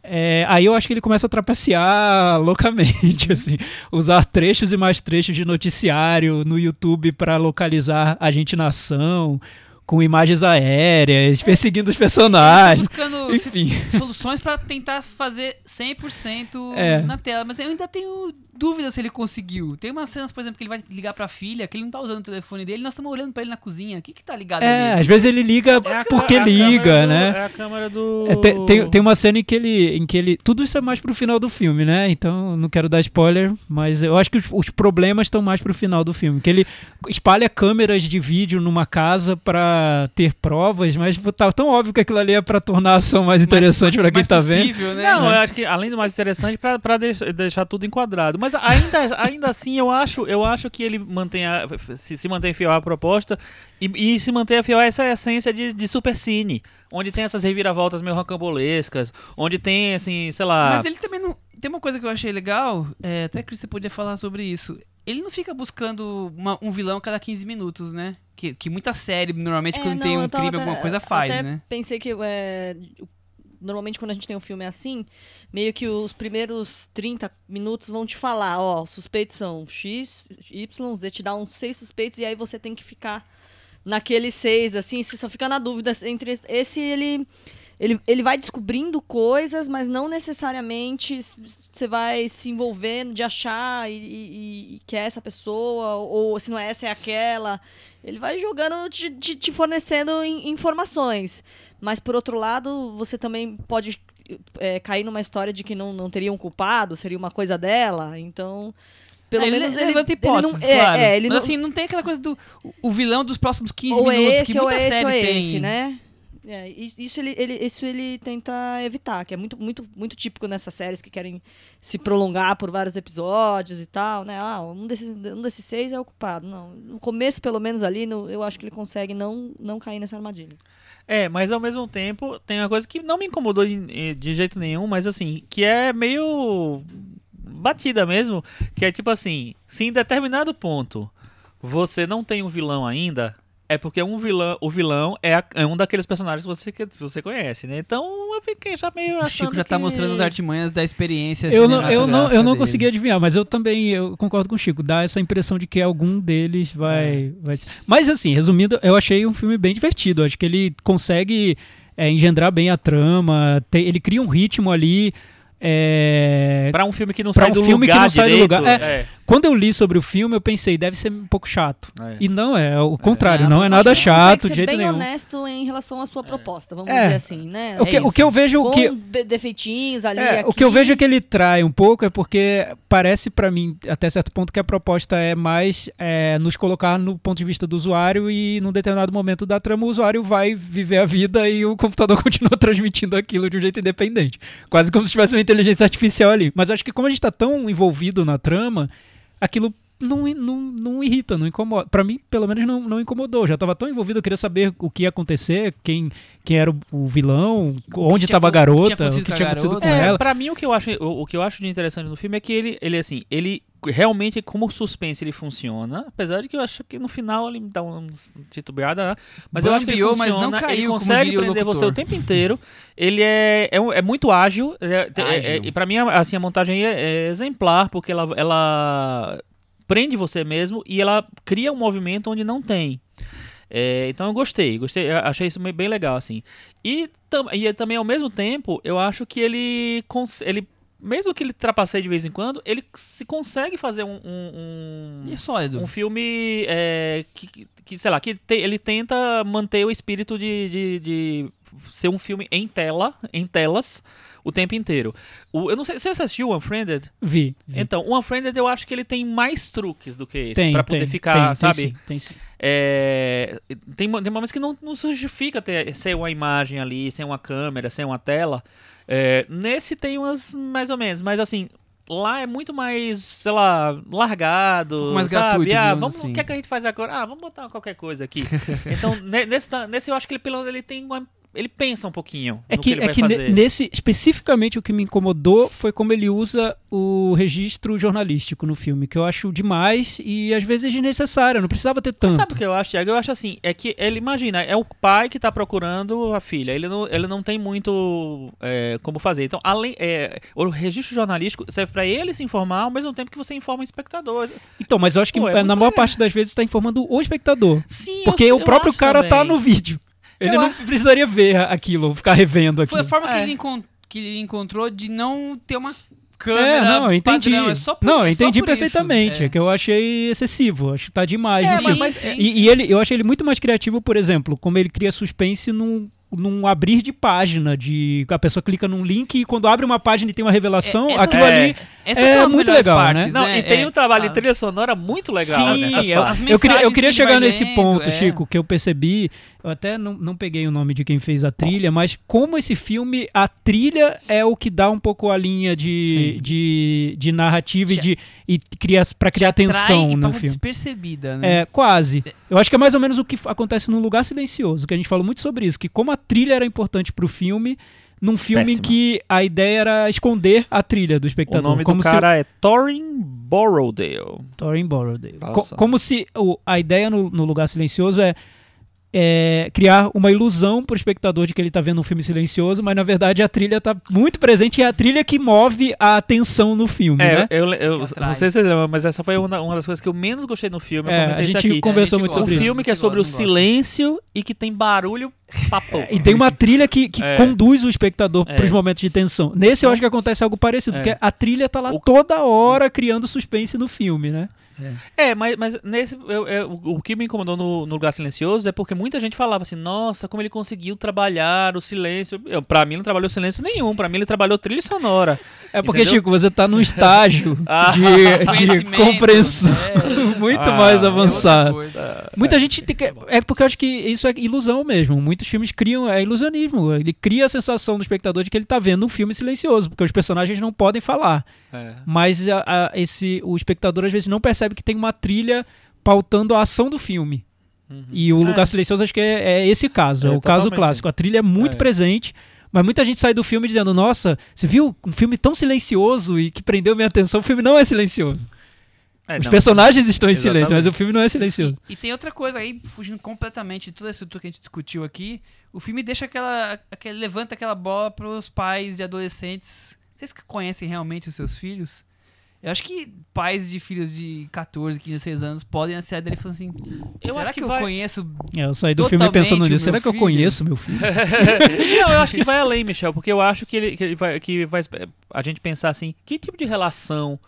É, aí eu acho que ele começa a trapacear [laughs] loucamente, assim, usar trechos e mais trechos de noticiário no YouTube para localizar a gente na ação, com imagens aéreas, perseguindo os personagens. buscando Enfim. soluções pra tentar fazer 100% É. na tela. Mas eu ainda tenho dúvidas se ele conseguiu. Tem umas cenas, por exemplo, que ele vai ligar pra filha, que ele não tá usando o telefone dele, nós estamos olhando pra ele na cozinha. O que que tá ligado É, ali? às vezes ele liga É porque a liga, do- né? É a câmera do. É, te- tem, tem uma cena em que ele. em que ele. Tudo isso é mais pro final do filme, né? Então não quero dar spoiler, mas eu acho que os, os problemas estão mais pro final do filme. Que ele espalha câmeras de vídeo numa casa pra ter provas, mas tá tão óbvio que aquilo ali é pra tornar a ação mais interessante pra quem Mais tá vendo. possível, né? Não, eu acho que além do mais interessante, pra, pra deix- deixar tudo enquadrado. Mas ainda, ainda assim, eu acho, eu acho que ele mantém a- se, se mantém fiel à proposta e, e se mantém fiel a essa essência de, de supercine, onde tem essas reviravoltas meio rocambolescas, onde tem, assim, sei lá... Mas ele também não. Tem uma coisa que eu achei legal, é, até que você podia falar sobre isso. Ele não fica buscando uma- um vilão a cada 15 minutos, né? Que, que muita série, normalmente, É, quando não, tem um tava crime, até- alguma coisa faz, até né? Pensei que é, normalmente quando a gente tem um filme assim, meio que os primeiros 30 minutos vão te falar, ó, os suspeitos são X, Y, Z te dá uns seis suspeitos e aí você tem que ficar naqueles seis, assim, você só fica na dúvida entre esse ele ele, ele vai descobrindo coisas, mas não necessariamente você vai se envolvendo de achar e, e- e que é essa pessoa, ou se não é essa, é aquela. Ele vai jogando, te, te- te fornecendo in- informações. Mas, por outro lado, você também pode é, cair numa história de que não, não teria um culpado, seria uma coisa dela. Então, pelo É, ele menos le- ele, levanta ele hipóteses, não, é, claro. é, ele Mas não, assim, não tem aquela coisa do o vilão dos próximos 15 ou é minutos esse que ou muita é esse série ou é tem. esse, né? É, isso isso ele, ele, isso ele tenta evitar, que é muito, muito, muito típico nessas séries que querem se prolongar por vários episódios e tal, né? Ah, um desses, um desses seis é ocupado. Não, no começo, pelo menos ali, no- eu acho que ele consegue não, não cair nessa armadilha. É, mas ao mesmo tempo tem uma coisa que não me incomodou de, de jeito nenhum, mas assim, que é meio batida mesmo, que é tipo assim, se em determinado ponto você não tem um vilão ainda, é porque um vilão, o vilão é, a- é um daqueles personagens que você, que você conhece, né? Então eu fiquei já meio O achando Chico já tá que- mostrando as artimanhas da experiência Eu não, eu não, eu não dele. consegui adivinhar, mas eu também eu concordo com o Chico. Dá essa impressão de que algum deles vai. vai... Mas assim, resumindo, eu achei um filme bem divertido. Acho que ele consegue é, engendrar bem a trama. tem- ele cria um ritmo ali. é, Pra um filme que não Pra sai um do filme que lugar não sai do direito, lugar. é. Quando eu li sobre o filme, eu pensei, deve ser um pouco chato. É. E não, é o contrário, É, não é nada chato. chato Consegue de ser jeito bem nenhum. honesto em relação à sua proposta, vamos É. dizer assim, né? O que, É o que eu vejo Com que defeitinhos ali É, aqui. o que eu vejo é que ele trai um pouco é porque parece pra mim, até certo ponto, que a proposta é mais é, nos colocar no ponto de vista do usuário e num determinado momento da trama o usuário vai viver a vida e o computador [laughs] continua transmitindo aquilo de um jeito independente. Quase como se tivesse uma inteligência artificial ali. Mas acho que como a gente tá tão envolvido na trama, aquilo não, não, não irrita, não incomoda. Pra mim, pelo menos, não, não incomodou. Eu já tava tão envolvido, eu queria saber o que ia acontecer, quem, quem era o, o vilão, onde tinha estava a o garota, o que tinha acontecido com. É, ela. pra mim o que eu acho o, o que eu acho de interessante no filme é que ele ele assim ele realmente como suspense ele funciona apesar de que eu acho que no final ele me dá uma titubeada né? mas eu acho que ele Bambiou, mas funciona não caiu, ele como consegue diria o prender você o tempo inteiro ele é é, é muito ágil, é, é- Ágil. é- e para mim assim a montagem é, é exemplar porque ela ela prende você mesmo e ela cria um movimento onde não tem é, então eu gostei, gostei, achei isso bem legal assim. E, tam, e também ao mesmo tempo, eu acho que ele, ele mesmo que ele trapaceie de vez em quando, ele se consegue fazer um, um, E é um, sólido. um filme é, que, que- sei lá, que te- ele tenta manter o espírito de, de, de ser um filme em tela, em telas, o tempo inteiro. O, eu não sei, você assistiu o Unfriended? Vi. vi. Então, o Unfriended eu acho que ele tem mais truques do que esse, tem, pra poder tem, ficar, tem, tem sabe? sim, tem sim. É, tem, tem momentos que não, não justifica ter, ser uma imagem ali, sem uma câmera, sem uma tela. É, nesse tem umas mais ou menos, mas assim, lá é muito mais, sei lá, largado. mais sabe? gratuito, Ah, vamos, assim. O que, é que a gente faz agora? Ah, vamos botar qualquer coisa aqui. [laughs] então, ne- nesse, nesse eu acho que ele, pelo menos, ele tem uma. Ele pensa um pouquinho. É que, ele é que fazer. nesse, especificamente o que me incomodou foi como ele usa o registro jornalístico no filme, que eu acho demais e às vezes desnecessário, não precisava ter Mas tanto. Sabe o que eu acho, Thiago? Eu acho assim, é que ele, imagina, é o pai que tá procurando a filha, ele não, ele não tem muito é, como fazer. Então, além, é, o registro jornalístico serve pra ele se informar ao mesmo tempo que você informa o espectador. Então, mas eu acho que Pô, é na maior parte das vezes está informando o espectador. Sim, Porque eu, o próprio cara tá também. no vídeo. Ele Eu não precisaria ver aquilo, ficar revendo Foi a aquilo. forma que, É. ele encon- que ele encontrou de não ter uma É, câmera não, eu entendi. padrão. É só por, não, eu é só entendi por isso. perfeitamente. É. É. que eu achei excessivo. Acho que tá demais É, mas- mas- sim, E, e ele, eu achei ele muito mais criativo, por exemplo, como ele cria suspense num, num abrir de página, de a pessoa clica num link e quando abre uma página e tem uma revelação, É, essas- aquilo é. ali Essas É são as muito legal, partes, né? Não, né? e tem É, um trabalho de a- trilha sonora muito legal. Sim, nessas eu, eu queria, eu queria que ele chegar nesse lendo, ponto, é. Chico, que eu percebi, eu até não, não peguei o nome de quem fez a trilha, mas como esse filme, a trilha é o que dá um pouco a linha de, Sim. de, de narrativa e, Te- de, e cria, pra criar tensão e no filme. despercebida, né? É, quase. Eu acho que é mais ou menos o que acontece num lugar silencioso, que a gente falou muito sobre isso, que como a trilha era importante pro filme, num filme em Péssima. que a ideia era esconder a trilha do O espectador. nome como do se cara é Thorin Borrowdale. Thorin Borrowdale. Co- como se o- a ideia no, no lugar silencioso é, é criar uma ilusão pro espectador de que ele tá vendo um filme silencioso, mas na verdade a trilha tá muito presente e é a trilha que move a atenção no filme, É, né? eu, eu, não sei se vocês lembram, mas essa foi uma, uma das coisas que eu menos gostei no filme. É, a gente aqui. conversou A gente muito Um sobre gosta. isso. filme que é sobre o gosta, silêncio e que tem barulho papo. E tem uma trilha que, que É. conduz o espectador É. pros momentos de tensão. Nesse eu acho que acontece algo parecido, É. porque a trilha tá lá O- toda hora criando suspense no filme, né? É, mas, mas nesse, eu- eu- o que me incomodou no, no Lugar Silencioso é porque muita gente falava assim, nossa, como ele conseguiu trabalhar o silêncio. Eu, pra mim não trabalhou silêncio nenhum, pra mim ele trabalhou trilha sonora. É porque, Entendeu? Chico, você tá num [laughs] estágio Ah. de, de compreensão é. Muito Ah, mais é avançado. Coisa. Muita gente tem que- é porque eu acho que isso é ilusão mesmo. Muitos filmes criam é ilusionismo. Ele cria a sensação do espectador de que ele tá vendo um filme silencioso, porque os personagens não podem falar. É. Mas a- a- esse o espectador às vezes não percebe que tem uma trilha pautando a ação do filme. Uhum. E o É. Lugar Silencioso acho que é, é esse caso, é, É, o caso clássico. A trilha é muito É. presente, mas muita gente sai do filme dizendo: Nossa, você viu um filme tão silencioso e que prendeu minha atenção? O filme não é silencioso. É, Os não, personagens estão em silêncio, mas o filme não é silencioso. E tem outra coisa aí, fugindo completamente de toda a estrutura que a gente discutiu aqui. O filme deixa aquela. aquele, levanta aquela bola pros pais de adolescentes. Vocês que conhecem realmente os seus filhos? Eu acho que pais de filhos de 14, 15, 16 anos podem acessar dele e falar assim: Eu será acho que, que eu vai- conheço. É, eu saí do filme pensando nisso. Será que eu filho. conheço meu filho? [laughs] não, eu acho que vai além, Michel, porque eu acho que ele, que ele vai, que vai a gente pensar assim, que tipo de relação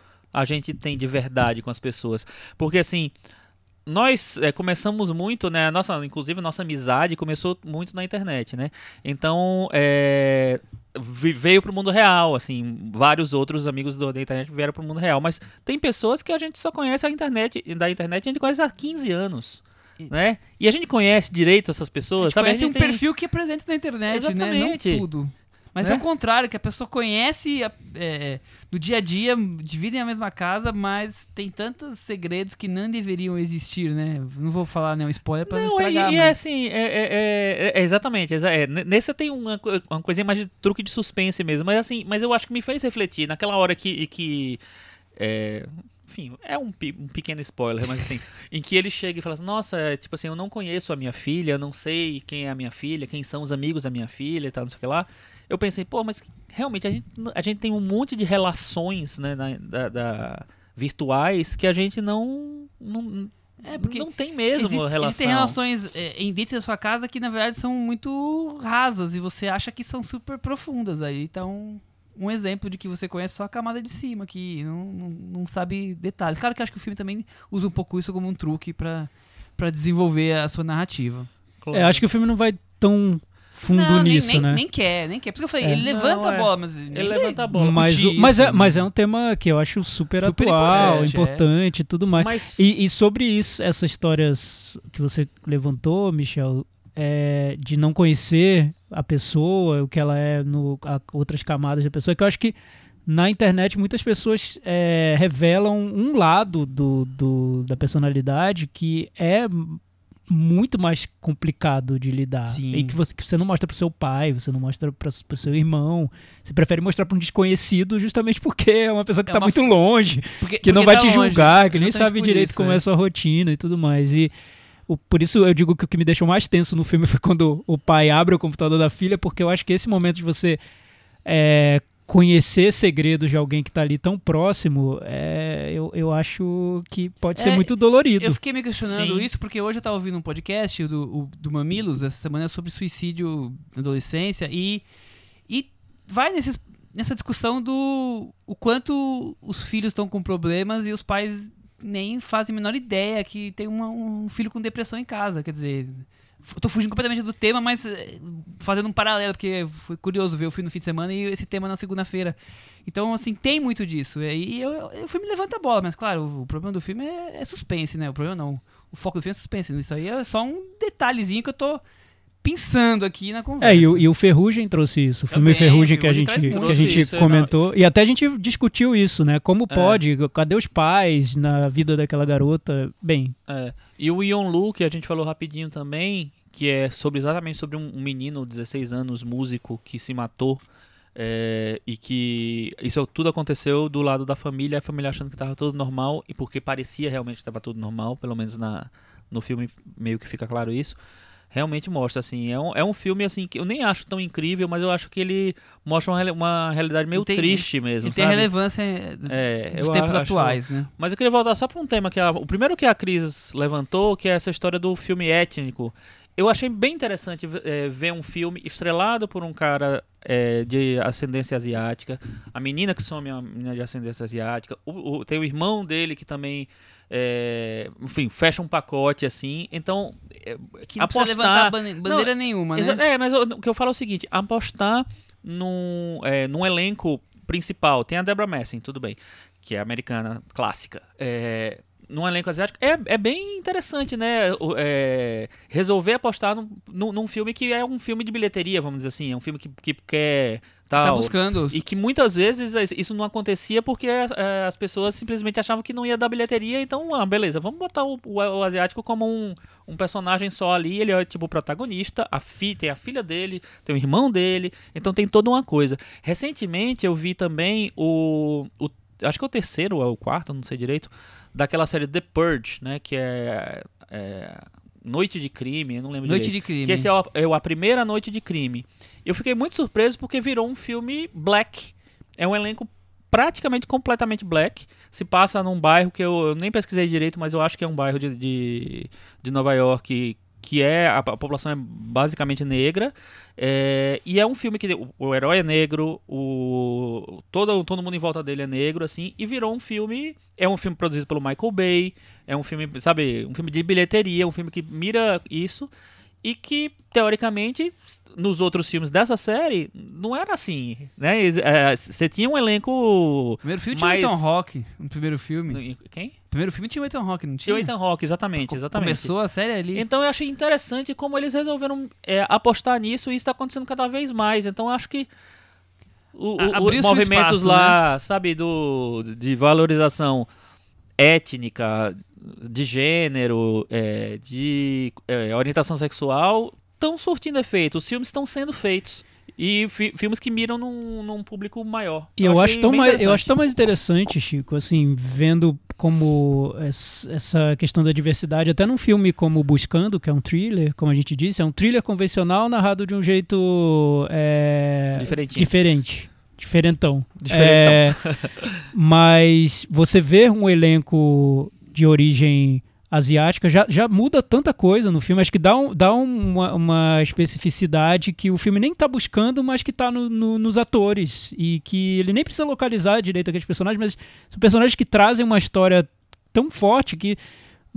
a gente tem de verdade com as pessoas? Porque assim, nós é, começamos muito, né? a Nossa, inclusive, a nossa amizade começou muito na internet, né? Então, é, veio pro mundo real, assim, vários outros amigos do, da internet vieram pro mundo real, mas tem pessoas que a gente só conhece a internet, da internet a gente conhece há 15 anos. Né? E a gente conhece direito essas A pessoas, gente sabe? A conhece um gente tem- perfil que é presente na internet, né? Exatamente. Não tudo. Mas Né? é o contrário, que a pessoa conhece a- é, no dia a dia, dividem a mesma casa, mas tem tantos segredos que não deveriam existir, né? Não vou falar nenhum spoiler pra não, Não, é, estragar, e é mas... assim, é, é- é- é exatamente. exa- é, n- nesse tem uma, uma coisinha mais de truque de suspense mesmo, mas assim, mas eu acho que me fez refletir naquela hora que. que é, enfim, é um, um pequeno spoiler, mas assim, [laughs] em que ele chega e fala assim, nossa, é, tipo assim, eu não conheço a minha filha, eu não sei quem é a minha filha, quem são os amigos da minha filha e tal, não sei o que lá. Eu pensei, pô, mas realmente a gente, a gente tem um monte de relações, né, na- da- da- virtuais que a gente não. não É, porque não tem mesmo Existe- relação. Existem relações é, em dentro da sua casa que na verdade são muito rasas e você acha que são super profundas. Aí então um exemplo de que você conhece só a camada de cima, que não, não, não sabe detalhes. Claro que eu acho que o filme também usa um pouco isso como um truque pra pra desenvolver a sua narrativa. É, acho que o filme não vai tão fundo não, nem- nisso, nem, né? nem quer, nem quer. Por isso que eu falei, É. ele levanta Não, é. a bola, mas ele levanta a bola. Mas, o- mas, é, mas né? é um tema que eu acho super, Super atual, importante, é. e tudo mais. Mas E, e sobre isso, essas histórias que você levantou, Michel, é, de não conhecer a pessoa, o que ela é no a- outras camadas da pessoa, que eu acho que na internet muitas pessoas é, revelam um lado do, do- da personalidade que é muito mais complicado de lidar Sim. e que você, que você não mostra pro seu pai, você não mostra para pro seu irmão, você prefere mostrar para um desconhecido justamente porque é uma pessoa que É tá uma muito longe Porque- que não vai tá te longe. julgar, que nem sabe direito isso, como é a sua rotina e tudo mais. E o, por isso eu digo que o que me deixou mais tenso no filme [laughs] foi quando o pai abre o computador da filha, porque eu acho que esse momento de você é, conhecer segredos de alguém que tá ali tão próximo, é, eu, eu acho que pode ser É, muito dolorido. Eu fiquei me questionando Sim. isso porque hoje eu tava ouvindo um podcast do, o- do Mamilos essa semana sobre suicídio na adolescência e, e vai nesses, nessa discussão do o quanto os filhos estão com problemas e os pais nem fazem a menor ideia que tem uma- um filho com depressão em casa. Quer dizer, tô fugindo completamente do tema, mas eh, fazendo um paralelo, porque foi curioso ver o filme no fim de semana e esse tema na segunda-feira. Então, assim, tem muito disso. E eu, eu, o filme levanta a bola, mas claro, o, o problema do filme é, é suspense, né? O problema não. O foco do filme é suspense. Isso aí é só um detalhezinho que eu tô pensando aqui na conversa. É, e o, e o Ferrugem trouxe isso. O filme Também, Ferrugem que a gente, que a gente isso, é, comentou. E até a gente discutiu isso, né? Como É. pode? Cadê os pais na vida daquela garota? Bem, É. E o Ion Lu, que a gente falou rapidinho também, que é sobre exatamente sobre um um menino, 16 anos, músico, que se matou. é, e que isso tudo aconteceu do lado da família, a família achando que estava tudo normal, e porque parecia realmente que estava tudo normal, pelo menos na, no filme meio que fica claro isso. Realmente mostra, assim, é um, é um filme assim que eu nem acho tão incrível, mas eu acho que ele mostra uma, uma realidade meio Tem- triste mesmo, Ele tem sabe? relevância eh, É, dos tempos acho- atuais, né? Mas eu queria voltar só para um tema que a- o primeiro que a Cris levantou, que é essa história do filme étnico. Eu achei bem interessante eh, ver um filme estrelado por um cara eh, de ascendência asiática, a menina que some é uma menina de ascendência asiática, o- o- tem o irmão dele que também, eh, enfim, fecha um pacote assim. Então, eh, Que não precisa apostar levantar bane- bandeira nenhuma, né? É, mas o, o que eu falo é o seguinte: apostar num, é, num elenco principal. Tem a Deborah Messing, tudo bem, que é americana clássica. É, num elenco asiático é, é bem interessante, né? É, resolver apostar num, num, num filme que é um filme de bilheteria, vamos dizer assim. É um filme que, que quer. Tá Tal, buscando. e que muitas vezes es- isso não acontecia porque eh, as pessoas simplesmente achavam que não ia dar bilheteria, então, ah, beleza, vamos botar o, o- o asiático como um, um personagem só ali, ele é tipo o protagonista, a fi, tem a filha dele, tem o irmão dele, então tem toda uma coisa. Recentemente eu vi também o, o acho que é o terceiro ou é o quarto, não sei direito, daquela série The Purge, né, que é, é Noite de Crime, eu não lembro Noite direito. de crime. Que esse é, o- é a primeira noite de crime. Eu fiquei muito surpreso porque virou um filme black. É um elenco praticamente completamente black. Se passa num bairro que eu, eu nem pesquisei direito, mas eu acho que é um bairro de, de, de Nova York que é a, a população é basicamente negra. É, e é um filme que o, o herói é negro, o todo, todo mundo em volta dele é negro, assim, e virou um filme. É um filme produzido pelo Michael Bay. É um filme, sabe, um filme de bilheteria, um filme que mira isso e que teoricamente nos outros filmes dessa série não era assim, né? É, Você tinha um elenco O primeiro filme tinha mais- o Ethan Hawke. No primeiro filme. quem? O primeiro filme tinha o Ethan Hawke, não Tinha tinha? o Ethan Hawke, exatamente, exatamente. Começou a série ali. Então eu achei interessante como eles resolveram é, apostar nisso e isso está acontecendo cada vez mais. Então eu acho que o- A- os movimentos espaço, lá, sabe, do de valorização étnica, de gênero, é, de é, orientação sexual, estão surtindo efeito. Os filmes estão sendo feitos. E fi- filmes que miram num, num público maior. E eu, acho achei tão mais, eu interessante. acho tão mais interessante, Chico, assim, vendo como es- essa questão da diversidade, até num filme como Buscando, que é um thriller, como a gente disse, é um thriller convencional narrado de um jeito é, diferente. Diferentão. Diferentão. É, [laughs] mas você ver um elenco de origem asiática já, já muda tanta coisa no filme. Acho que dá, um, dá uma, uma especificidade que o filme nem tá buscando, mas que tá no- no- nos atores. E que ele nem precisa localizar direito aqueles personagens, mas são personagens que trazem uma história tão forte que.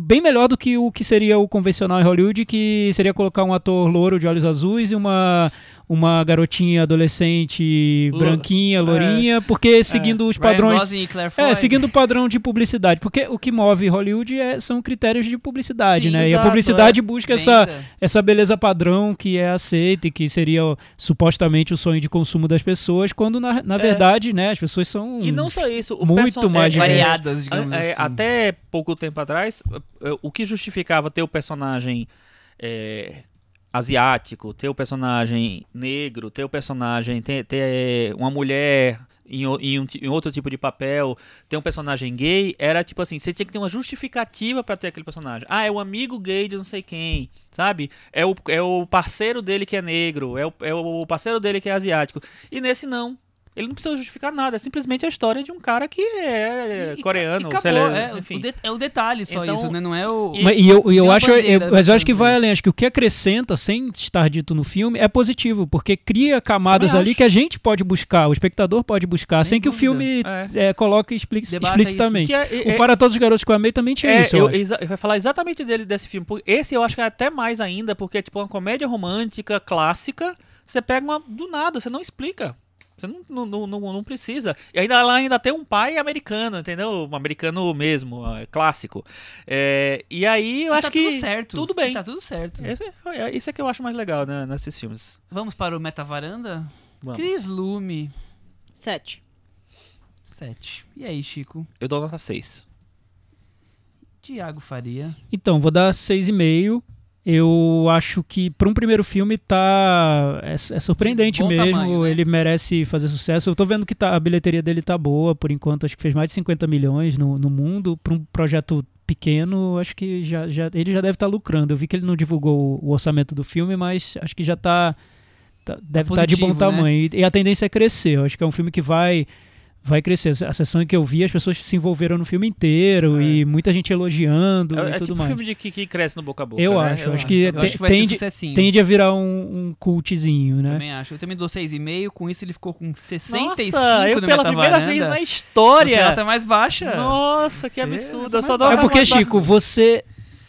Bem melhor do que o que seria o convencional em Hollywood, que seria colocar um ator louro de olhos azuis e uma, uma garotinha adolescente branquinha, lourinha, porque seguindo os padrões. Ryan Gosling e Claire Foy. É, seguindo o padrão de publicidade. Porque o que move Hollywood é- são critérios de publicidade, Sim, né? e a exato, publicidade busca essa, Venda. essa beleza padrão que é aceita e que seria supostamente o sonho de consumo das pessoas, quando na, na É. verdade, né, as pessoas são. E não só isso, o muito mais é, é. Variadas, digamos É, é, assim. Até pouco tempo atrás, é, o que justificava ter o personagem é, asiático, ter o personagem negro, ter o personagem, ter, ter uma mulher em, em um em outro tipo de papel, ter um personagem gay, era tipo assim, você tinha que ter uma justificativa pra ter aquele personagem. Ah, é o amigo gay de não sei quem, sabe? É o, é o parceiro dele que é negro, é o, é o parceiro dele que é asiático. E nesse não. Ele não precisa justificar nada, é simplesmente a história de um cara que é E- coreano, e acabou, sei lá, é, enfim. o de- é o detalhe só Então, isso, né? Não é o... e- Mas, e eu, eu uma acho, bandeira eu- mas eu acho que vai além. Acho que o que acrescenta, sem estar dito no filme, é positivo, porque cria camadas ali acho. que a gente pode buscar, o espectador pode buscar, Sem sem que o dúvida. filme É. é, coloque expli- Debata explicitamente. É- é- O Para Todos os Garotos que eu amei também tinha É, isso, eu, eu, acho. exa- eu vai falar exatamente dele desse filme. Esse eu acho que é até mais ainda, porque é tipo uma comédia romântica clássica. Você pega uma do nada, você não explica. Você não, não, não, não- precisa. E ainda lá ainda tem um pai americano, entendeu? Um americano mesmo, ah, clássico. É, e aí eu E acho tá que tudo certo. tudo bem. E Tá tudo certo. Esse, é, isso é que eu acho mais legal né, nesses filmes. Vamos para o Metavaranda? Vamos. Cris Lume, Sete. 7. E aí, Chico? Eu dou nota 6. Tiago Faria. Então, vou dar 6,5. Eu acho que para um primeiro filme tá é, é surpreendente mesmo. tamanho, né? Ele merece fazer sucesso. Eu tô vendo que tá- a bilheteria dele tá boa, por enquanto. Acho que fez mais de 50 milhões no, no mundo. Para um projeto pequeno, acho que já, já, ele já deve estar lucrando. Eu vi que ele não divulgou o, orçamento do filme, mas acho que já tá. tá- deve estar de bom né? tamanho. E, e a tendência é crescer. Eu acho que é um filme que vai. Vai crescer. A sessão em que eu vi, as pessoas se envolveram no filme inteiro É. e muita gente elogiando É, e é tudo tipo um mais. filme de que, que cresce no boca a boca. Eu né? acho, acho que Eu acho que vai ser tende, tende a virar um, um cultzinho, né? Também acho. Eu também dou 6,5. Com isso ele ficou com 65 Nossa, eu no pela primeira vez na Você história. nota mais baixa. Nossa, que Você absurdo. Eu só mais dou É porque, Chico, você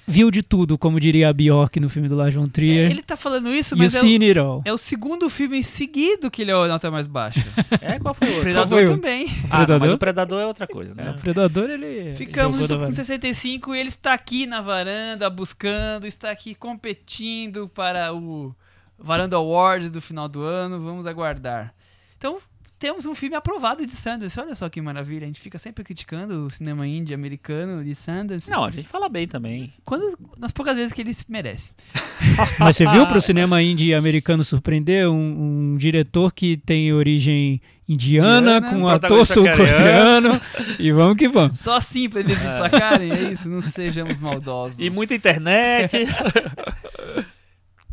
viu de tudo, como diria a Bjork no filme do Lars von Trier. Ele tá falando isso, mas é o, é o segundo filme seguido que ele é a nota mais baixa. [laughs] É, qual foi o outro? Predador foi o- também. Ah, não, mas o Predador é outra coisa, né? É, o Predador, ele. Ficamos então com vara. 65 e ele está aqui na varanda buscando, está aqui competindo para o Varanda Awards do final do ano. Vamos aguardar. Então, temos um filme aprovado de Sanders. Olha só que maravilha. A gente fica sempre criticando o cinema indie americano de Sanders. Não, a gente fala bem também. Quando, nas poucas vezes que ele se merece. [laughs] Mas você viu pro [laughs] cinema indie americano surpreender um, um diretor que tem origem indiana, Indiana, com um ator sul-coreano. e vamos que vamos. Só assim para eles [laughs] emplacarem, é isso? Não sejamos maldosos. E muita internet.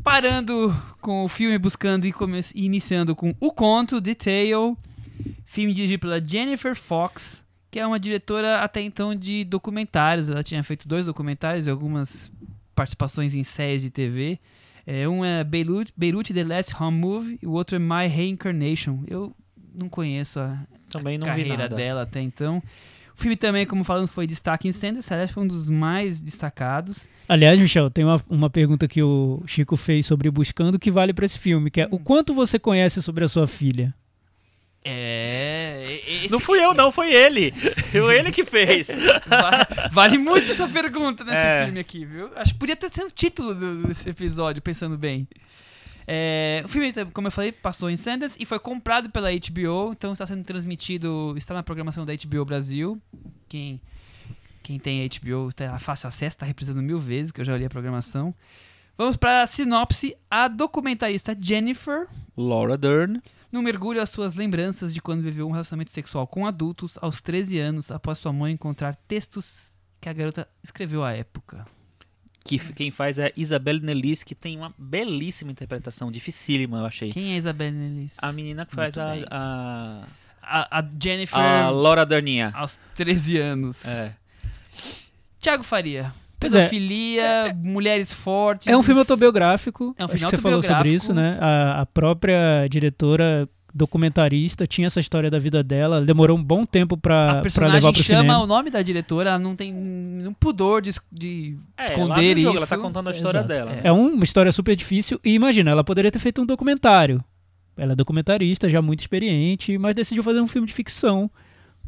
Parando com o filme, buscando e, iniciando com O Conto, Detail, filme dirigido pela Jennifer Fox, que é uma diretora até então de documentários. Ela tinha feito dois documentários e algumas participações em séries de TV. É, um é Beirut, Beirut The Last Home Movie e o outro é My Reincarnation. Eu não conheço a também não vi carreira nada. dela até então. O filme também, como falando, foi destaque em Sanders. Aliás, foi um dos mais destacados. Aliás, Michel, tem uma, uma pergunta que o Chico fez sobre Buscando que vale pra esse filme, que é o quanto você conhece sobre a sua filha? É. Esse, Não fui eu, não, foi ele. Foi [laughs] ele que fez. Vale, vale muito essa pergunta nesse É. filme aqui, viu? Acho que podia ter sido o título do- desse episódio, pensando bem. É, o filme, como eu falei, passou em Sundance e foi comprado pela HBO, então está sendo transmitido, está na programação da HBO Brasil. Quem, quem tem HBO tem fácil acesso, está reprisando mil vezes, que eu já olhei a programação. Vamos para a sinopse. A documentarista Jennifer Laura Dern. num mergulho às suas lembranças de quando viveu um relacionamento sexual com adultos aos 13 anos, após sua mãe encontrar textos que a garota escreveu à época. Que quem faz é Isabelle Nelis, que tem uma belíssima interpretação, dificílima, eu achei. Quem é Isabelle Nelis? A menina que faz a, a, A, a Jennifer a Laura Derninha. aos 13 anos. É. Tiago Faria. É. Pedofilia, mulheres fortes. É um filme autobiográfico. É um acho filme que você falou sobre autobiográfico. isso, né? A, a própria diretora documentarista tinha essa história da vida dela. Ela demorou um bom tempo A pra, pra levar pro chama cinema. o nome da diretora, ela não tem um pudor de, de É, esconder jogo, isso. Ela tá contando a história Exato. dela. É. É uma história super difícil. E imagina, ela poderia ter feito um documentário. Ela é documentarista, já muito experiente, mas decidiu fazer um filme de ficção.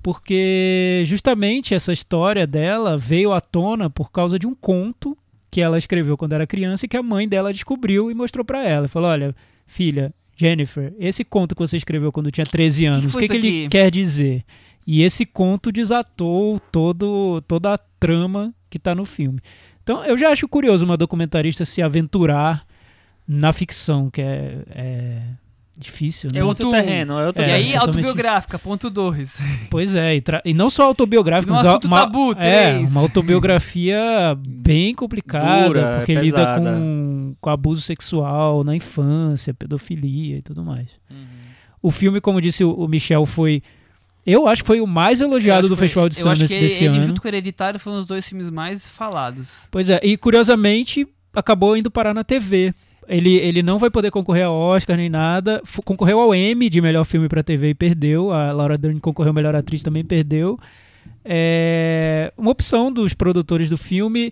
Porque justamente essa história dela veio à tona por causa de um conto que ela escreveu quando era criança e que a mãe dela descobriu e mostrou pra ela. Falou: Olha, filha, Jennifer, esse conto que você escreveu quando tinha 13 anos, o que, que isso ele quer dizer? E esse conto desatou todo, toda a trama que tá no filme. Então eu já acho curioso uma documentarista se aventurar na ficção, que é, é difícil, né? É outro Ponto terreno, é outro E É, aí, totalmente- autobiográfica, ponto 2. [laughs] Pois é, e, tra- e não só autobiográfica, mas uma, tabu, é, uma autobiografia bem complicada, Dura, porque é lida com, com abuso sexual na infância, pedofilia e tudo mais. Uhum. O filme, como disse o, o Michel, foi. Eu acho que foi o mais elogiado do Festival de Eu acho Sundance que ele, desse ele ano. junto com o Hereditário foram os dois filmes mais falados. Pois é, e curiosamente acabou indo parar na TV. Ele, ele não vai poder concorrer ao Oscar nem nada. F- concorreu ao Emmy de melhor filme pra TV e perdeu. A Laura Dern concorreu ao melhor atriz também perdeu. É uma opção dos produtores do filme.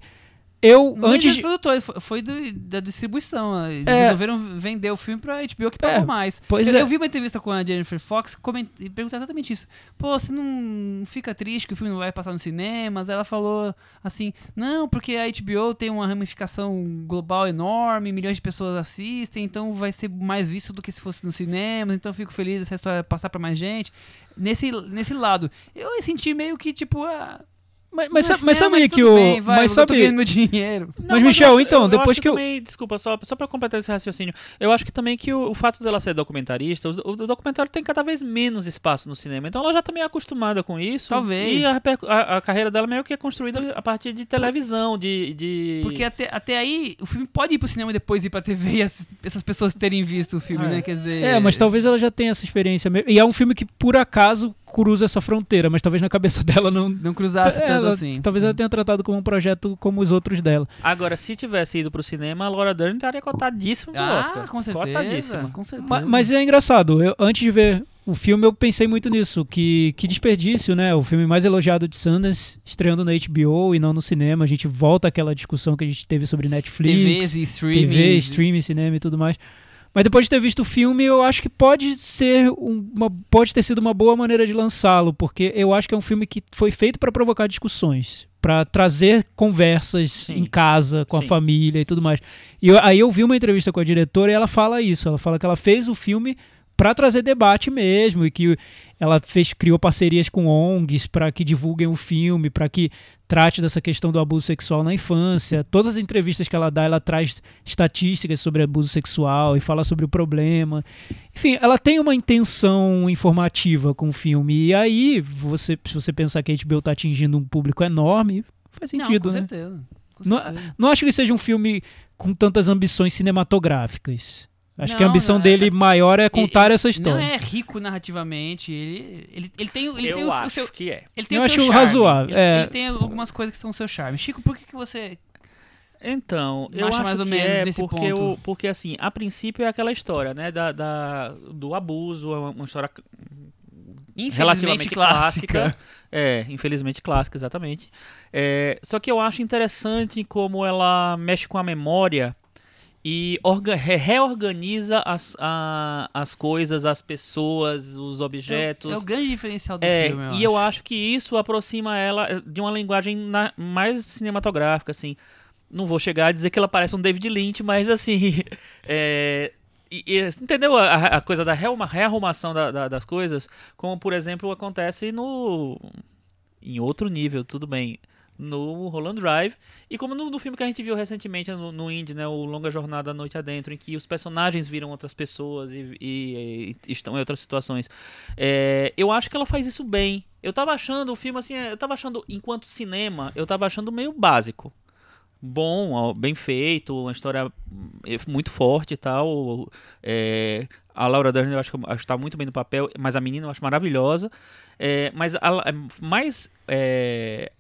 Eu Não antes dos produtores, foi, foi do- da distribuição. Eles É. resolveram vender o filme pra HBO que pagou É, mais. pois eu, é. eu vi uma entrevista com a Jennifer Fox e perguntou exatamente isso. Pô, você não fica triste que o filme não vai passar nos cinemas? Ela falou assim: não, porque a HBO tem uma ramificação global enorme, milhões de pessoas assistem, então vai ser mais visto do que se fosse nos cinemas, então eu fico feliz dessa história passar pra mais gente. Nesse, nesse lado, eu senti meio que tipo. Ah, mas, mas, não, sa- mas não, sabe que tudo o bem, vai, mas eu tô sabe ganhando meu dinheiro. Mas, Michel, eu- então, eu depois acho que eu- também, desculpa, só, só pra completar esse raciocínio, eu acho que também que o, o fato dela ser documentarista, o, o documentário tem cada vez menos espaço no cinema, então ela já tá meio acostumada com isso. Talvez. E a, a- a carreira dela meio que é construída a partir de televisão, de... de... Porque até, até aí, o filme pode ir pro cinema e depois ir pra TV e as- essas pessoas terem visto o filme, É. né? Quer dizer. É, mas talvez ela já tenha essa experiência mesmo. E é um filme que, por acaso, cruza essa fronteira, mas talvez na cabeça [laughs] dela não. Não cruzasse tanto ela- assim. Talvez ela tenha tratado como um projeto como os outros dela. Agora, se tivesse ido pro cinema, a Laura Dern estaria cotadíssima pro Ah, Oscar. com certeza. Cotadíssima. Com certeza. Ma- Mas é engraçado, eu, antes de ver o filme eu pensei muito nisso, que, que desperdício, né? O filme mais elogiado de Sundance estreando na HBO e não no cinema. A gente volta àquela discussão que a gente teve sobre Netflix, TVs e streaming. TV, streaming, cinema e tudo mais. Mas depois de ter visto o filme, eu acho que pode ser um- uma pode ter sido uma boa maneira de lançá-lo, porque eu acho que é um filme que foi feito para provocar discussões, para trazer conversas Sim. em casa com a Sim. família e tudo mais. E eu- aí eu vi uma entrevista com a diretora e ela fala isso, ela fala que ela fez o filme para trazer debate mesmo e que ela fez criou parcerias com ONGs para que divulguem o filme, para que trate dessa questão do abuso sexual na infância. Todas as entrevistas que ela dá, ela traz estatísticas sobre abuso sexual e fala sobre o problema. Enfim, ela tem uma intenção informativa com o filme. E aí, você, se você pensar que a HBO está atingindo um público enorme, faz Não, sentido, com né? certeza. Com Não- certeza. Não acho que seja um filme com tantas ambições cinematográficas. Acho que a Não, ambição não, é- dele maior é contar Ele- essa história. Não é rico narrativamente. Ele, ele, ele tem, ele Eu tem o, o acho seu. que é. Ele tem Eu o seu acho charme. razoável, Ele, é. ele tem algumas coisas que são o seu charme. Chico, por que, que você. Então, Não eu acha acho mais ou que menos é nesse porque, ponto? o- porque assim, a princípio é aquela história, né, da, da- do abuso, é uma, história Infelizmente relativamente clássica. clássica. É, infelizmente clássica, exatamente. É, só que eu acho interessante como ela mexe com a memória e orga- re- reorganiza as, a- as coisas, as pessoas, os objetos. É o grande diferencial do É, filme. e eu acho que isso aproxima ela eh, de uma linguagem na- mais cinematográfica, assim. Não vou chegar a dizer que ela parece um David Lynch, mas assim. é, [laughs] e- e, entendeu a, a coisa da rearruma- rearrumação da- da- das coisas? Como, por exemplo, acontece no. Em outro nível, tudo bem. No Holland Drive. E como no, no filme que a gente viu recentemente no, no Indie, né? O Longa Jornada à Noite Adentro, em que os personagens viram outras pessoas e, e- e estão em outras situações. É, eu acho que ela faz isso bem. Eu tava achando o filme assim, eu tava achando, enquanto cinema, eu tava achando meio básico. Bom, bem feito, uma história hum, muito forte e tal. É, a Laura Dern eu acho que acho que tá muito bem no papel, mas a menina eu acho maravilhosa. É, mas a- é, mais. é,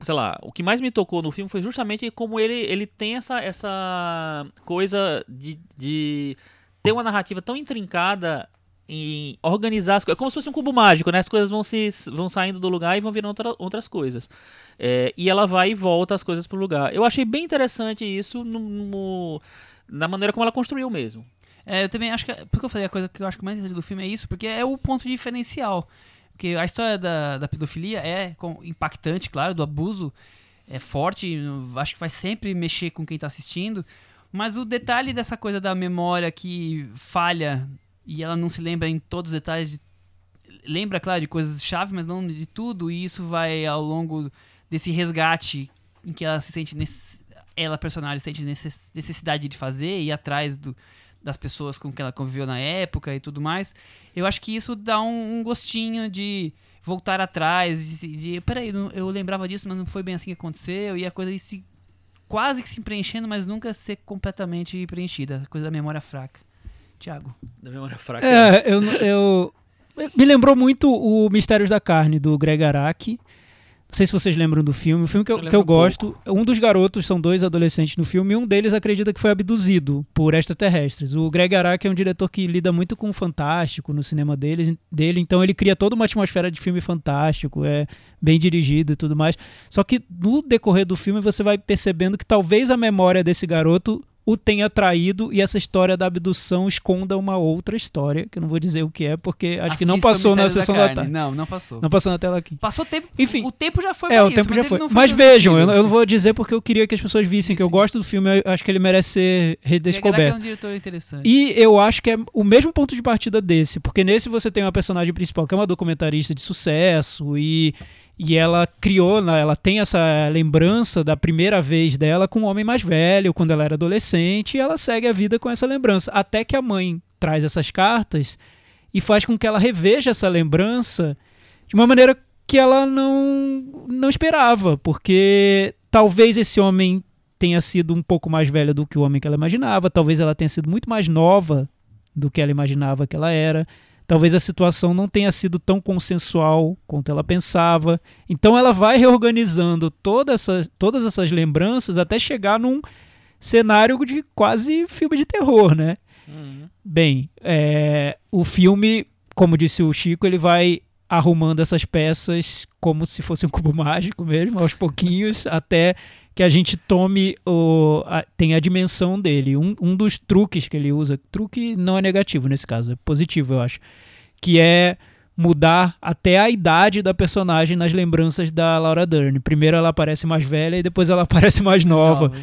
sei lá, o que mais me tocou no filme foi justamente como ele, ele tem essa, essa coisa de, de ter uma narrativa tão intrincada em organizar as coisas. É como se fosse um cubo mágico, né? As coisas vão, se, vão saindo do lugar e vão virando outra- outras coisas. É, e ela vai e volta as coisas pro lugar. Eu achei bem interessante isso no, no- na maneira como ela construiu mesmo. É, eu também acho que. Porque eu falei a coisa que eu acho que mais interessante do filme é isso, porque é o ponto diferencial. Porque a história da, da pedofilia é impactante, claro, do abuso é forte, acho que vai sempre mexer com quem tá assistindo. Mas o detalhe dessa coisa da memória que falha e ela não se lembra em todos os detalhes. de- lembra, claro, de coisas chave, mas não de tudo. E isso vai ao longo desse resgate em que ela se sente. Ela, personagem, sente necess- necessidade de fazer e atrás do, das pessoas com quem ela conviveu na época e tudo mais. Eu acho que isso dá um, um gostinho de voltar atrás, de, de peraí, eu lembrava disso, mas não foi bem assim que aconteceu, e a coisa ir se quase que se preenchendo, mas nunca ser completamente preenchida, a coisa da memória fraca. Tiago. Da memória fraca. É, eu, eu- me lembrou muito o Mistérios da Carne do Greg Araki. Não sei se vocês lembram do filme. O filme que eu, Eu que eu gosto. Um dos garotos são dois adolescentes no filme e um deles acredita que foi abduzido por extraterrestres. O Greg Araki é um diretor que lida muito com o fantástico no cinema deles, dele, então ele cria toda uma atmosfera de filme fantástico, é bem dirigido e tudo mais. Só que no decorrer do filme você vai percebendo que talvez a memória desse garoto o tenha traído e essa história da abdução esconda uma outra história, que eu não vou dizer o que é, porque acho que não Assista passou na sessão da, Carne. tarde. Não, não passou. Não passou na tela aqui. Passou tempo. Enfim. O tempo já foi É, o isso, tempo mas já foi. não Mas vejam, eu, eu não vou dizer porque eu queria que as pessoas vissem que eu Sim. gosto do filme, acho que ele merece ser redescoberto. é um diretor interessante. E eu acho que é o mesmo ponto de partida desse, porque nesse você tem uma personagem principal que é uma documentarista de sucesso e, e ela criou, né, ela tem essa lembrança da primeira vez dela com um homem mais velho, quando ela era adolescente, e ela segue a vida com essa lembrança. Até que a mãe traz essas cartas e faz com que ela reveja essa lembrança de uma maneira que ela não, não esperava, porque talvez esse homem tenha sido um pouco mais velho do que o homem que ela imaginava, talvez ela tenha sido muito mais nova do que ela imaginava que ela era. Talvez a situação não tenha sido tão consensual quanto ela pensava. Então ela vai reorganizando toda essa, todas essas lembranças até chegar num cenário de quase filme de terror, né? Uhum. Bem, é, o filme, como disse o Chico, ele vai arrumando essas peças como se fosse um cubo [laughs] mágico mesmo, aos pouquinhos, até que a gente tome o. A, tem a dimensão dele. Um, um dos truques que ele usa, truque não é negativo nesse caso, é positivo, eu acho. Que é mudar até a idade da personagem nas lembranças da Laura Dern. Primeiro ela aparece mais velha e depois ela [laughs] aparece mais nova. Jovem.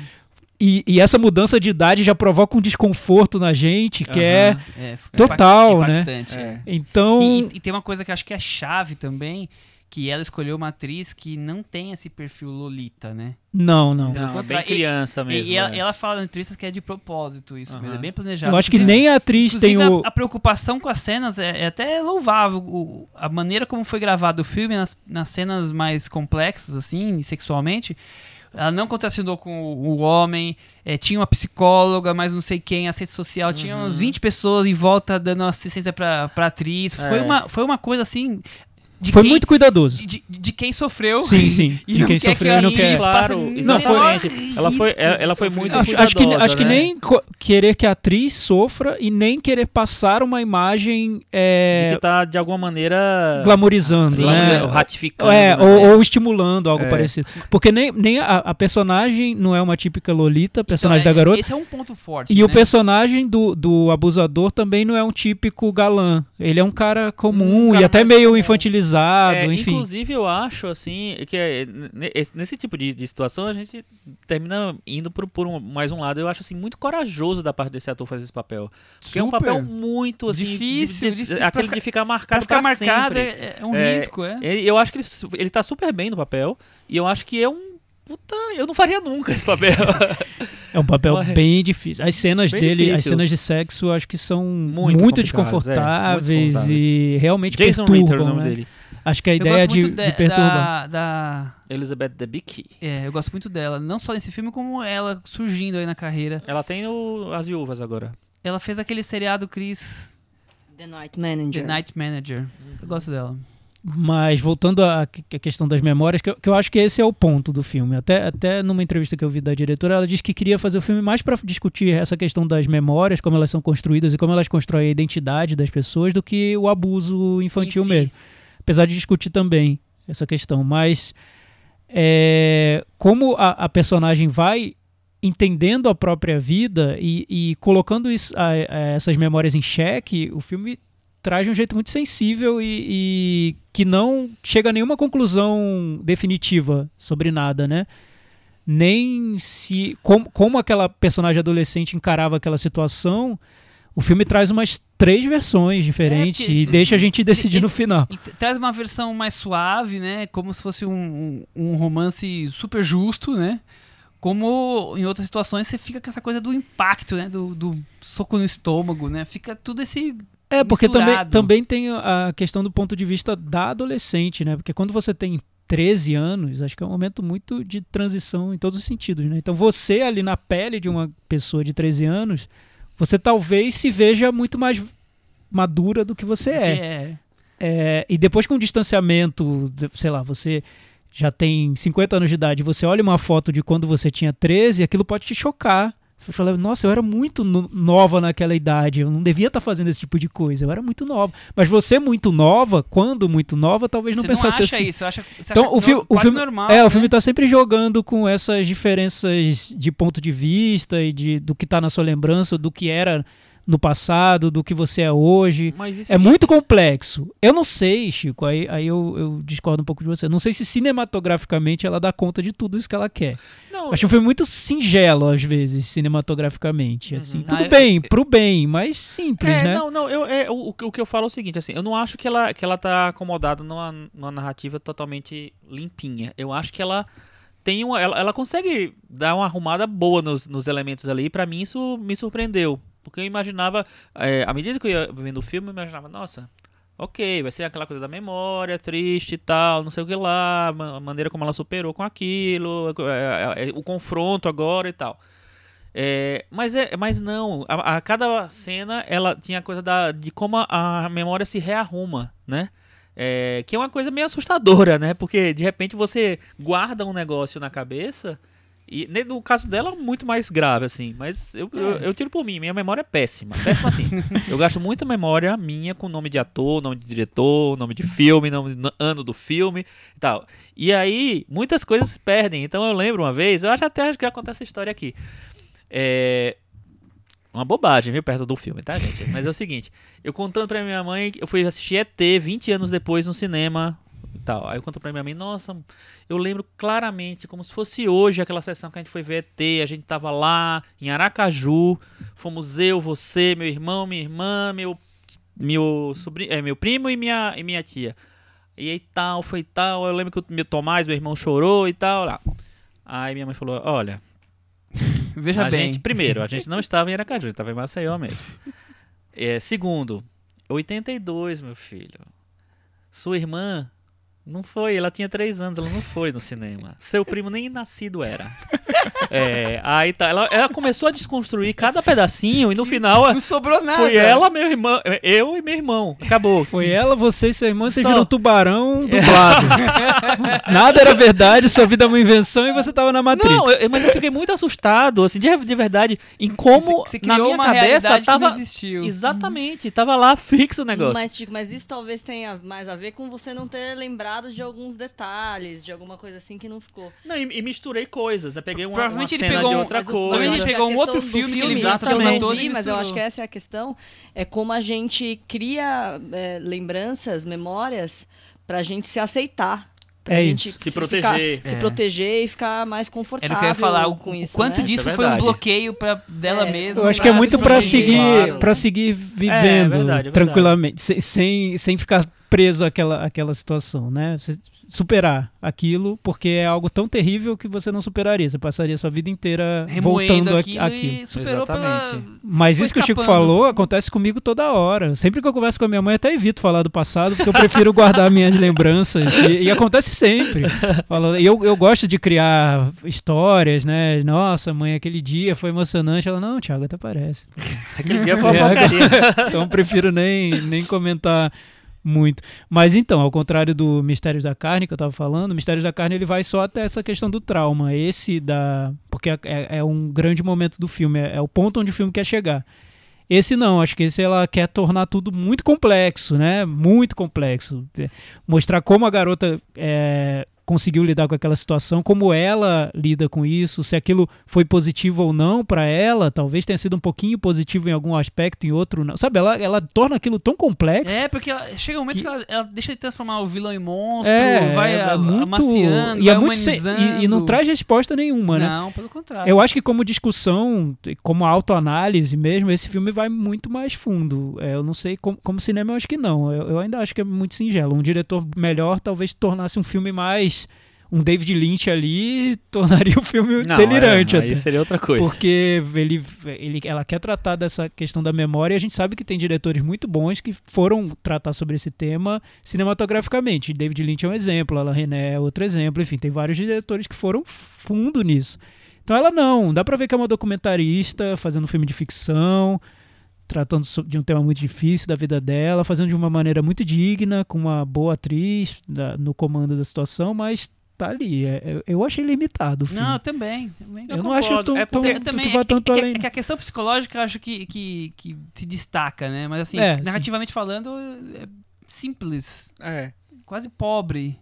E, e essa mudança de idade já provoca um desconforto na gente, que é. Aham. É, f- Total, né? impactante, é. Então. E, e- e tem uma coisa que eu acho que é chave também, que ela escolheu uma atriz que não tem esse perfil Lolita, né? Não, não. Não, bem criança E- mesmo. e ela, é. ela fala na entrevista que é de propósito isso, Aham. mesmo, é bem planejado. Eu acho que nem a atriz tem o. a, a preocupação com as cenas é, é até louvável. O- a maneira como foi gravado o filme, nas, nas cenas mais complexas, assim, sexualmente, ela não contracionou com o, homem, é, tinha uma psicóloga, mas não sei quem, assistente social, tinha Uhum. uns 20 pessoas em volta dando assistência pra, pra atriz. Foi, É. uma, foi uma coisa assim. De Foi quem, muito cuidadoso. De, de- de quem sofreu. Sim, [laughs] sim. E De não quem sofreu e que não quer. Claro, menor exatamente. Ela foi- ela- ela de foi muito Acho, acho que, cuidadosa, acho que né? nem querer que a atriz sofra e nem querer passar uma imagem De é, que tá, de alguma maneira... glamorizando, Sim, né? ratificando. É, né? ou, ou estimulando algo É. parecido. Porque nem, nem a, a personagem não é uma típica Lolita, personagem Então, da garota. Esse é um ponto forte. E o né? personagem do, do abusador também não é um típico galã. Ele é um cara comum Um e cara até mais meio comum. É, enfim. Inclusive, eu acho, assim, que é, ne- esse- nesse tipo de, de situação a gente termina indo por, por um- mais um lado. Eu acho, assim, muito corajoso da parte desse ator fazer esse papel. Porque é um Super. papel muito, assim... Difícil, de- de- difícil aquele ficar- de ficar Pra marcado ficar pra marcado é, é um É, risco, é. Eu acho que ele, ele tá super bem no papel. E eu acho que é um... Puta, eu não faria nunca esse papel. [laughs] É um papel Mas- bem difícil. As cenas Bem dele, as difícil. cenas de sexo, acho que são Muito muito, complicadas, é, desconfortáveis muito e realmente Jason Ritter, perturbam, o nome né? dele. Acho que a ideia de, muito de perturbar. Da, da- Elizabeth Debicki. é, eu gosto muito dela, não só nesse filme, como ela surgindo aí na carreira. Ela tem o, as viúvas agora. Ela fez aquele seriado Chris The Night Manager. The Night Manager. Eu gosto dela. Mas voltando à que- à questão das memórias, que eu, que eu acho que esse é o ponto do filme. Até, até numa entrevista que eu vi da diretora, ela disse que queria fazer o filme mais para discutir essa questão das memórias, como elas são construídas e como elas constroem a identidade das pessoas, do que o abuso infantil si. mesmo. Apesar de discutir também essa questão. Mas é, como a, a personagem vai entendendo a própria vida e, e colocando isso, a- a essas memórias em xeque, o filme traz de um jeito muito sensível e, e que não chega a nenhuma conclusão definitiva sobre nada, né? Nem se. Como, como aquela personagem adolescente encarava aquela situação, o filme traz umas três versões diferentes porque- e deixa a gente decidir no final. Ele t- traz uma versão mais suave, né? Como se fosse um, um, um romance super justo, né? Como em outras situações você fica com essa coisa do impacto, né? Do, do soco no estômago, né? Fica tudo esse. É, porque também, também tem a questão do ponto de vista da adolescente, né? Porque quando você tem 13 anos, acho que é um momento muito de transição em todos os sentidos, né? Então você ali na pele de uma pessoa de 13 anos, você talvez se veja muito mais madura do que você é. é. É, e depois com o distanciamento, sei lá, você já tem 50 anos de idade, você olha uma foto de quando você tinha 13, aquilo pode te chocar. Você fala, nossa, eu era muito no- nova naquela idade, eu não devia estar fazendo esse tipo de coisa, eu era muito nova. Mas você muito nova, quando muito nova, talvez não você pensasse não acha assim. isso, acha, você Então, acha o, fi- no- o filme, normal. é, né? o filme tá sempre jogando com essas diferenças de ponto de vista e de, do que tá na sua lembrança, do que era no passado, do que você é hoje. Isso É muito complexo. Eu não sei, Chico, aí, aí eu, eu discordo um pouco de você. Não sei se cinematograficamente ela dá conta de tudo isso que ela quer. Não, Acho um filme muito singelo, às vezes, cinematograficamente. Assim, Uhum. Tudo Ah, eu- bem, pro bem, mas simples, é, né? não, não, eu, é, o, o que eu falo é o seguinte, assim, eu não acho que ela, que ela tá acomodada numa, numa narrativa totalmente limpinha. Eu acho que ela tem uma, ela, ela consegue dar uma arrumada boa nos, nos elementos ali, e pra mim isso me surpreendeu. Porque eu imaginava, é, à medida que eu ia vendo o filme, eu imaginava, nossa, ok, vai ser aquela coisa da memória, triste e tal, não sei o que lá, a maneira como ela superou com aquilo, é, é, é, o confronto agora e tal. É, mas, é, mas não, a, a cada cena ela tinha a coisa da, de como a, a memória se rearruma, né? É, que é uma coisa meio assustadora, né? Porque de repente você guarda um negócio na cabeça e no caso dela, muito mais grave, assim. Mas eu, eu, eu tiro por mim, minha memória é péssima. Péssima assim. [laughs] eu gasto muita memória minha com nome de ator, nome de diretor, nome de filme, nome de ano do filme e tal. E aí, muitas coisas se perdem. Então eu lembro uma vez, eu acho até acho que já acontece essa história aqui. É. Uma bobagem, viu, perto do filme, tá, gente? Mas é o seguinte, eu contando pra minha mãe, eu fui assistir ET 20 anos depois no cinema tal. Aí eu conto pra minha mãe, nossa, eu lembro claramente, como se fosse hoje aquela sessão que a gente foi ver ET, a gente tava lá em Aracaju, fomos eu, você, meu irmão, minha irmã, meu meu sobrinho, é, meu primo e minha e minha tia. E aí tal, foi tal, eu lembro que o meu Tomás, meu irmão chorou e tal, lá. Aí minha mãe falou: "Olha, [laughs] Veja a bem. gente, primeiro, a gente não estava em Aracaju, a gente estava em Maceió mesmo. [laughs] É, segundo, 82, meu filho. Sua irmã não foi, ela tinha 3 anos, ela não foi no cinema. Seu primo nem nascido era. É, aí tá, ela, ela começou a desconstruir cada pedacinho e no final Não sobrou nada. foi ela, meu irmão, eu e meu irmão. Acabou. Foi ela, você e seu irmão, vocês Só. viram tubarão dublado. [laughs] Nada era verdade, sua vida é uma invenção e você tava na Matrix. Não, eu- mas eu fiquei muito assustado, assim, de, de verdade, em como Você na criou minha uma cabeça tava. Exatamente, tava lá fixo o negócio. Mas, Chico, mas isso talvez tenha mais a ver com você não ter lembrado de alguns detalhes, de alguma coisa assim que não ficou. Não, e, e misturei coisas. Eu peguei uma, uma Provavelmente ele cena pegou de um- outra coisa. Talvez ele que pegou a um outro do filme que ele viu, exatamente. pegou eu não vi, mas eu acho que essa é a questão. É como a gente cria é, lembranças, memórias, pra gente se aceitar. Pra É gente isso. Se ficar- proteger. se É. proteger e ficar mais confortável Era o que eu ia falar. O, com o isso. quanto né? disso Isso é foi um bloqueio pra, dela É. mesma. Eu acho que é muito se pra proteger. seguir, Claro. para seguir vivendo É, verdade, é verdade. tranquilamente, sem, sem, sem ficar preso àquela, àquela situação, né? Você superar aquilo, porque é algo tão terrível que você não superaria. Você passaria a sua vida inteira Remoendo voltando a- aquilo, àquilo. e superou pela... Exatamente. Mas foi isso que o Chico escapando. falou acontece comigo toda hora. Sempre que eu converso com a minha mãe, eu até evito falar do passado, porque eu prefiro guardar [laughs] minhas lembranças. E, e acontece sempre. Fala- eu, eu gosto de criar histórias, né? Nossa, mãe, aquele dia foi emocionante. Ela, não, Thiago, até parece. [laughs] Aquele dia foi uma [laughs] É. Então eu prefiro nem, nem comentar muito. Mas então, ao contrário do Mistérios da Carne que eu tava falando, o Mistérios da Carne ele vai só até essa questão do trauma. Esse da. Porque é, é um grande momento do filme, é, é o ponto onde o filme quer chegar. Esse não, acho que esse ela quer tornar tudo muito complexo, né? Muito complexo. É, Mostrar como a garota é, conseguiu lidar com aquela situação, como ela lida com isso, se aquilo foi positivo ou não para ela, talvez tenha sido um pouquinho positivo em algum aspecto, em outro não. Sabe, ela, ela torna aquilo tão complexo. É, porque ela- chega um momento Que- que, ela, ela deixa de transformar o vilão em monstro, É, vai é a- muito amaciando, e vai é muito sem- e, e não traz resposta nenhuma, né? Não, pelo contrário. Eu acho que como discussão, como autoanálise mesmo, esse filme vai muito mais fundo. É, eu não sei, como, como cinema eu acho que não. Eu, eu ainda acho que é muito singelo. Um diretor melhor talvez tornasse um filme mais... Um David Lynch ali [laughs] tornaria o filme Não, delirante é, até. Seria outra coisa. Porque ele, ele, ela quer tratar dessa questão da memória e a gente sabe que tem diretores muito bons que foram tratar sobre esse tema cinematograficamente. David Lynch é um exemplo, Alain René é outro exemplo, enfim, tem vários diretores que foram fundo nisso. Então ela não, dá pra ver que é uma documentarista fazendo um filme de ficção, tratando de um tema muito difícil da vida dela, fazendo de uma maneira muito digna, com uma boa atriz da- no comando da situação, mas tá ali. É- é- eu achei limitado o filme. Não, eu também. também. Eu, Eu não acho tão, É tão, Eu tu é, tanto que, é que- além. é que a questão psicológica eu acho que, que, que se destaca, né? Mas assim, É, sim. narrativamente falando, é simples, É. quase pobre.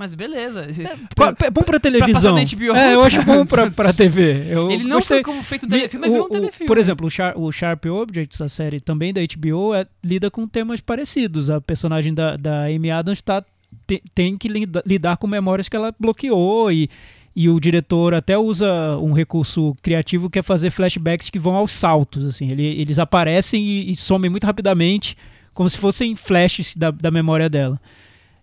Mas beleza. Qua- É [laughs] bom pra televisão. na HBO. é, eu acho bom pra, pra TV. Eu Ele não gostei. foi como feito um Me- telefilme, mas virou um o- o- telefilme. Por exemplo, o, Char- o Sharp Objects, a série também da HBO, é- lida com temas parecidos. A personagem da, da Amy Adams tá, te- tem que lida- lidar com memórias que ela bloqueou e, e o diretor até usa um recurso criativo que é fazer flashbacks que vão aos saltos. Assim. Ele- eles aparecem e, e somem muito rapidamente, como se fossem flashes da, da memória dela.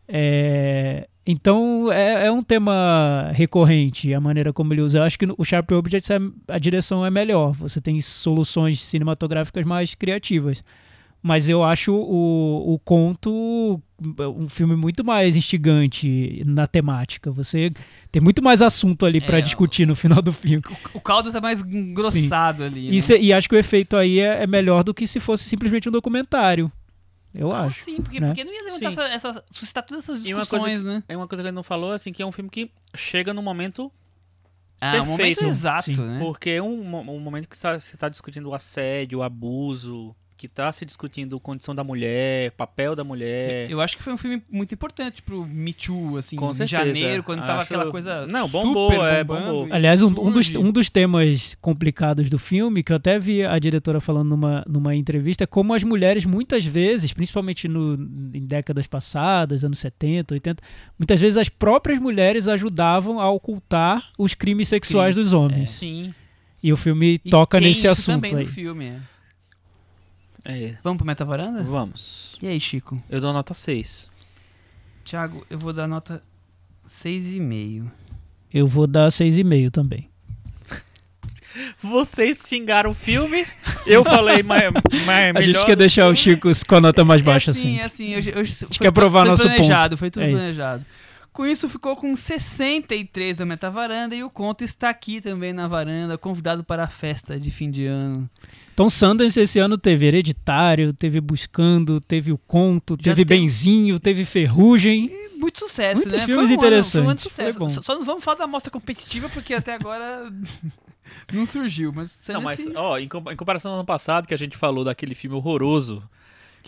É, então é, é um tema recorrente a maneira como ele usa. Eu acho que o Sharp Objects é- a direção é melhor. Você tem soluções cinematográficas mais criativas. Mas eu acho o, o conto um filme muito mais instigante na temática. Você tem muito mais assunto ali pra É, discutir no final do filme. O caldo tá mais engrossado ali. E, né? se- e acho que o efeito aí é, é melhor do que se fosse simplesmente um documentário. Eu Ah, acho. sim, porque, né? porque não ia levantar Sim. essa, essa- suscitar todas essas E uma discussões, coisa né? É uma coisa que ele não falou, assim, que é um filme que chega no momento Ah, o momento perfeito. exato, Sim. né? Porque é um, um momento que tá- se está discutindo o assédio, o abuso, que está se discutindo condição da mulher, papel da mulher. Eu acho que foi um filme muito importante pro Me Too, assim, Com em certeza. janeiro, quando tava Acho- aquela coisa Não, bombou, super é, bombou. Aliás, um, um dos, um dos temas complicados do filme, que eu até vi a diretora falando numa, numa entrevista, é como as mulheres muitas vezes, principalmente no, em décadas passadas, anos 70, 80, muitas vezes as próprias mulheres ajudavam a ocultar os crimes sexuais crimes, dos homens. Sim. E o filme E toca tem nesse isso assunto também aí. no filme. é. É. Vamos pro Meta Varanda? Vamos. E aí, Chico? Eu dou nota 6. Thiago, eu vou dar nota 6,5. Eu vou dar 6,5 também. [laughs] Vocês xingaram o filme, eu falei, mas, mas A gente quer deixar o Chico com a nota mais baixa é assim, assim. é assim. Eu, eu, foi, quer provar foi nosso planejado, Foi tudo É isso. Com isso, ficou com 63 da Meta Varanda e o Conto está aqui também na varanda, convidado para a festa de fim de ano. Então Sundance esse ano teve Hereditário, teve Buscando, teve O Conto, Já teve tem- Benzinho, teve Ferrugem. E muito sucesso, Muitos né? filmes foi um ano- foi um ano de interessantes, sucesso. foi bom. Só, só não vamos falar da mostra competitiva porque até agora [laughs] não surgiu, mas Não, mas, Sundance- ó, em comparação ao ano passado, que a gente falou daquele filme horroroso,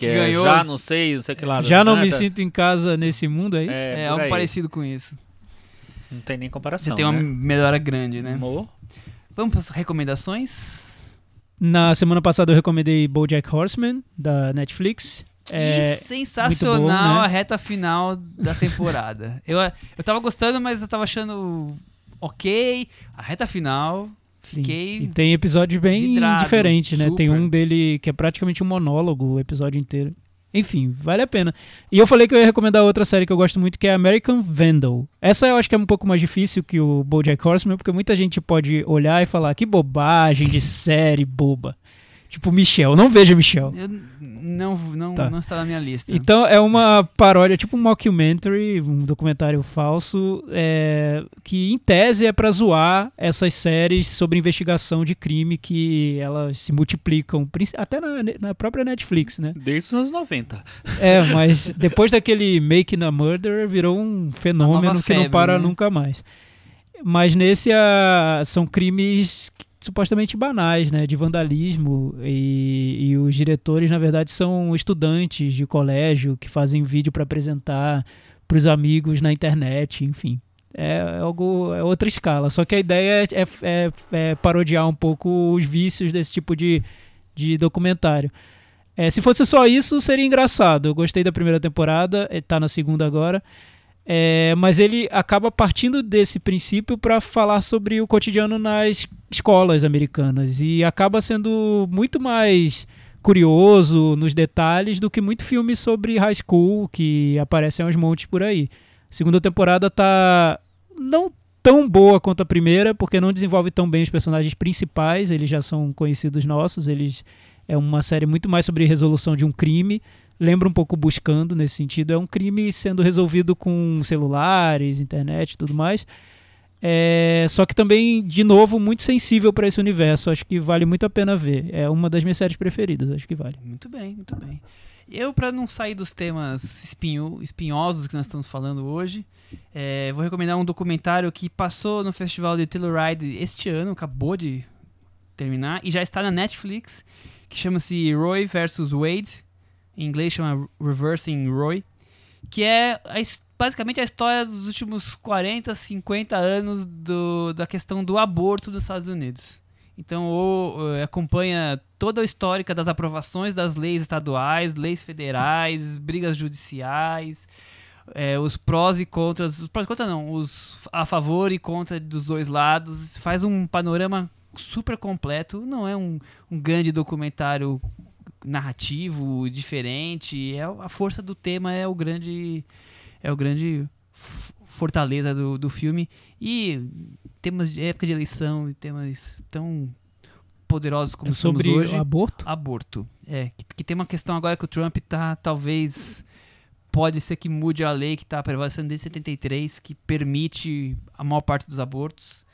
que, Que é ganhou Já Não Sei, não sei o que lá. Já não né, me tá- sinto em casa nesse mundo, é isso? É, é algo aí. parecido com isso. Não tem nem Você comparação, tem uma né? melhora grande, né? Amor. Vamos para as recomendações? Na semana passada eu recomendei BoJack Horseman, da Netflix. Que É, sensacional bom, né? a reta final da temporada. [laughs] eu, eu tava gostando, mas eu tava achando ok. A reta final, sim. fiquei E tem episódios bem vidrado, diferentes, né? Tem super. um dele que é praticamente um monólogo, o episódio inteiro. Enfim, vale a pena. E eu falei que eu ia recomendar outra série que eu gosto muito, que é American Vandal. Essa eu acho que é um pouco mais difícil que o BoJack Horseman, porque muita gente pode olhar e falar que bobagem de série boba. Tipo Michel, não veja Michel. Eu não, não, Tá. não está na minha lista. Então é uma paródia, tipo um mockumentary, um documentário falso, é, que em tese é pra zoar essas séries sobre investigação de crime que elas se multiplicam, até na, na própria Netflix, né? Desde os anos 90. É, mas depois daquele Making a Murder virou um fenômeno que não para né? nunca mais. Mas nesse ah, são crimes que- supostamente banais, né, de vandalismo e, e os diretores na verdade são estudantes de colégio que fazem vídeo para apresentar para os amigos na internet, enfim. É algo, é outra escala. Só que a ideia é, é- é parodiar um pouco os vícios desse tipo de, de documentário. É, se fosse só isso, seria engraçado. Eu gostei da primeira temporada, eh, tá na segunda agora. É, mas ele acaba partindo desse princípio para falar sobre o cotidiano nas escolas americanas e acaba sendo muito mais curioso nos detalhes do que muito filme sobre high school que aparecem aos montes por aí. A segunda temporada tá não tão boa quanto a primeira, porque não desenvolve tão bem os personagens principais, eles já são conhecidos nossos, eles é uma série muito mais sobre resolução de um crime. Lembra um pouco Buscando nesse sentido. É um crime sendo resolvido com celulares, internet e tudo mais. É, só que também, de novo, muito sensível para esse universo. Acho que vale muito a pena ver. É uma das minhas séries preferidas, acho que vale. Muito bem, muito bem. Eu, para não sair dos temas espinho, espinhosos que nós estamos falando hoje, é, vou recomendar um documentário que passou no Festival de Telluride este ano, acabou de terminar, e já está na Netflix, que chama-se Roy vs. Wade, em inglês chama Reversing Roy, que é a basicamente a história dos últimos 40, 50 anos do- da questão do aborto nos Estados Unidos. Então, acompanha toda a histórica das aprovações das leis estaduais, leis federais, brigas judiciais, eh, os prós e contras, os prós e contras não, os a favor e contra dos dois lados, faz um panorama super completo, não é um, um grande documentário narrativo diferente, é a força do tema é o grande é o grande fortaleza do, do filme e temas de época de eleição e temas tão poderosos como É sobre somos hoje. o aborto? Aborto. É, que, que tem uma questão agora que o Trump tá, talvez, pode ser que mude a lei que está prevalecendo desde 73, que permite a maior parte dos abortos,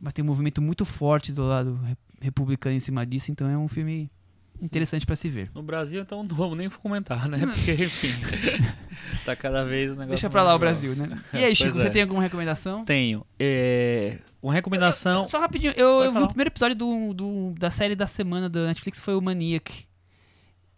mas tem um movimento muito forte do lado re- republicano em cima disso, então é um filme interessante para se ver. No Brasil, então não vamos nem comentar, né? [laughs] Porque, enfim, [laughs] tá cada vez o negócio. Deixa pra lá o Brasil, né? E aí, [laughs] Chico, Pois você é. tem alguma recomendação? Tenho. É, uma recomendação. Só rapidinho, eu, eu vi o primeiro episódio do, do- da série da semana da Netflix, foi o Maniac.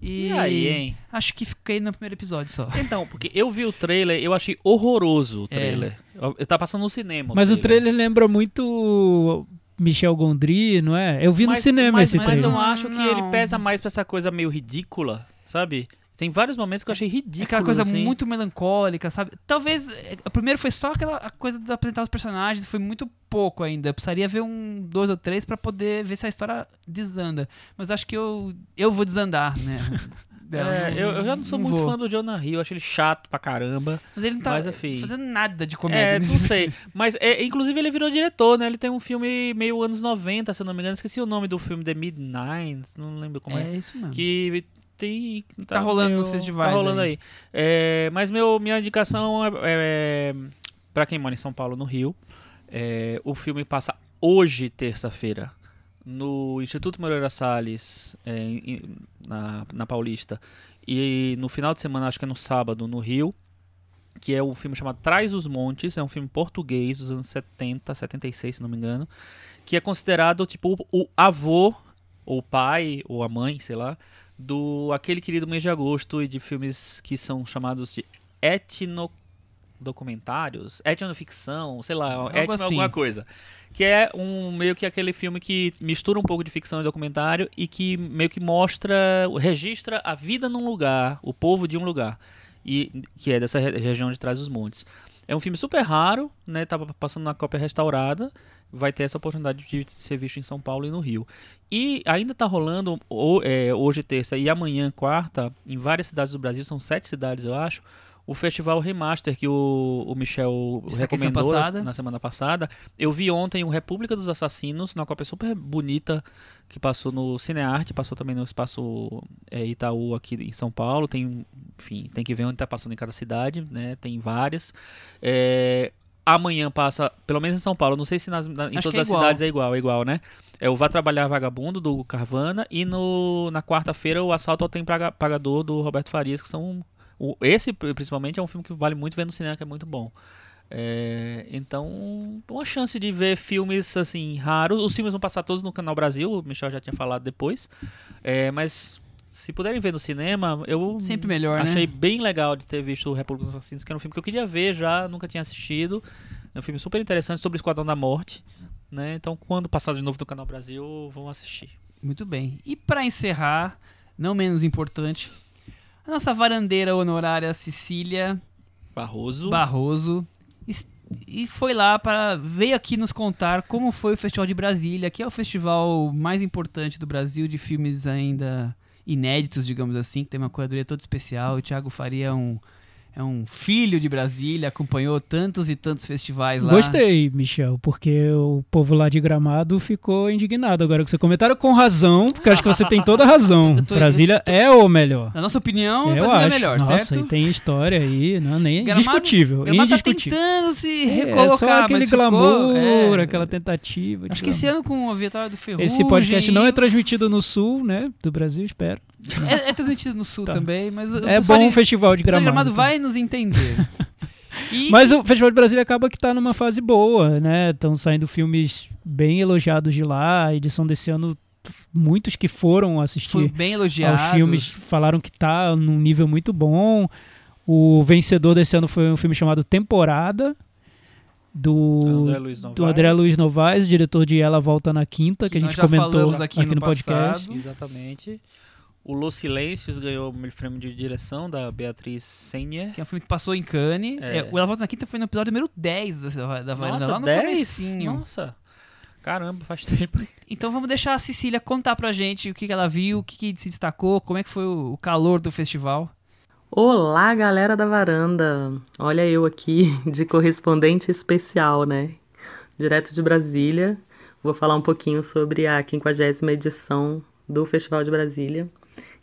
E, E aí, hein? Acho que fiquei no primeiro episódio só. Então, porque eu vi o trailer, eu achei horroroso o É. trailer. Eu, eu tava passando no cinema. Mas o trailer lembra muito Michel Gondry, não é? Eu vi no Mas- cinema mas, esse mas trailer. eu acho que ele Não. pesa mais pra essa coisa meio ridícula, sabe? Tem vários momentos que eu achei ridículo. É Aquela coisa assim. muito melancólica, sabe? Talvez. O primeiro foi só aquela coisa de apresentar os personagens, foi muito pouco ainda. Eu precisaria ver um, dois ou três pra poder ver se a história desanda. Mas acho que eu, eu vou desandar, né? [laughs] dela. É, eu, eu já não sou muito vou. fã do Jonah Hill, acho ele chato pra caramba. Mas ele não tá Mas, enfim. fazendo nada de comédia. É, não sei. [laughs] Mas, é, inclusive, ele virou diretor, né? Ele tem um filme meio anos 90, se eu não me engano. Esqueci o nome do filme, The Mid-Nines, não lembro como é. É isso mesmo. Que tem... Tá rolando nos festivais Tá rolando aí. aí. É, mas meu, minha indicação é, é para quem mora em São Paulo, no Rio. é, o filme passa hoje, terça-feira, no Instituto Moreira Salles, é, em- na, na Paulista. E no final de semana, acho que é no sábado, no Rio. Que é um filme chamado Traz os Montes. É um filme português dos anos 70, 76, se não me engano. Que é considerado tipo o, avô, ou pai, ou a mãe, sei lá, do aquele querido mês de agosto e de filmes que são chamados de etno documentários, etnoficção, sei lá, etno assim. alguma coisa. Que é um meio que aquele filme que mistura um pouco de ficção e documentário e que meio que mostra, registra a vida num lugar, o povo de um lugar, e que é dessa re- região de trás dos montes. É um filme super raro, né? Tava passando na cópia restaurada. Vai ter essa oportunidade de ser visto em São Paulo e no Rio. E ainda tá rolando ho- é, hoje, terça, e amanhã, quarta, em várias cidades do Brasil, são sete cidades, eu acho, o Festival Remaster que o, o Michel Está aqui semana recomendou na- passada. na semana passada. Eu vi ontem o República dos Assassinos, numa cópia super bonita que passou no Cinearte, passou também no espaço é, Itaú aqui em São Paulo. Tem, enfim, tem que ver onde está passando em cada cidade, né? Tem várias. É, amanhã passa, pelo menos em São Paulo, não sei se nas- na- em Acho todas é as igual. cidades é igual, é igual, né? É o Vá Trabalhar Vagabundo, do Carvana, e no, na quarta-feira o Assalto ao Tem Paga- Pagador, do Roberto Farias, que são... o- esse, principalmente, é um filme que vale muito ver no cinema, que é muito bom. É, então, uma chance de ver filmes assim raros. Os filmes vão passar todos no Canal Brasil, o Michel já tinha falado depois. É, mas se puderem ver no cinema, eu Sempre melhor, né? achei bem legal de ter visto o República dos Assassinos, que era um filme que eu queria ver já, nunca tinha assistido. É um filme super interessante sobre o Esquadrão da Morte. Né? Então, quando passar de novo no Canal Brasil, vão assistir. Muito bem. E pra encerrar, não menos importante, a nossa varandeira honorária Cecília Barroso. Barroso e foi lá para veio aqui nos contar como foi o Festival de Brasília, que é o festival mais importante do Brasil de filmes ainda inéditos, digamos assim, que tem uma curadoria toda especial. O Thiago Faria é um é um filho de Brasília, acompanhou tantos e tantos festivais lá. Gostei, Michel, porque o povo lá de Gramado ficou indignado agora que você comentaram com razão, porque acho que você tem toda a razão. [laughs] Tô- Brasília tô- é o melhor. Na nossa opinião, eu Brasília acho. é melhor, Nossa, certo? e tem história aí, não, nem Gramado- indiscutível, Gramado tá indiscutível. tentando se É, recolocar, só aquele mas ficou- glamour, é. aquela tentativa. de Acho que esse glamour. ano com a vitória do Ferrugem... Esse podcast não é transmitido no sul, né, do Brasil, espero. É, é transmitido no Sul Tá. também, mas... o É bom o festival de o pessoal de Gramado. Gramado vai nos entender. [laughs] E- Mas o Festival de Brasília acaba que tá numa fase boa, né? Estão saindo filmes bem elogiados de lá. A edição desse ano, muitos que foram foi assistir bem elogiado. aos filmes falaram que tá num nível muito bom. O vencedor desse ano foi um filme chamado Temporada, do, André Luiz do Novaes. André Luiz Novaes, diretor de Ela Volta na Quinta, que, a nós gente comentou aqui, aqui no, no podcast. passado. Exatamente. O Los Silêncios ganhou o prêmio de direção da Beatriz Senyer. Que é um filme que passou em Cannes. É. É, o Ela Volta na Quinta foi no episódio número 10 da, da Varanda, Nossa, lá no 10? comecinho. Nossa. Caramba, faz tempo. Então vamos deixar a Cecília contar pra gente o que, que ela viu, o que, que se destacou, como é que foi o, o calor do festival. Olá, galera da varanda! Olha eu aqui [laughs] de correspondente especial, né? Direto de Brasília. vou falar um pouquinho sobre a 50 edição do Festival de Brasília.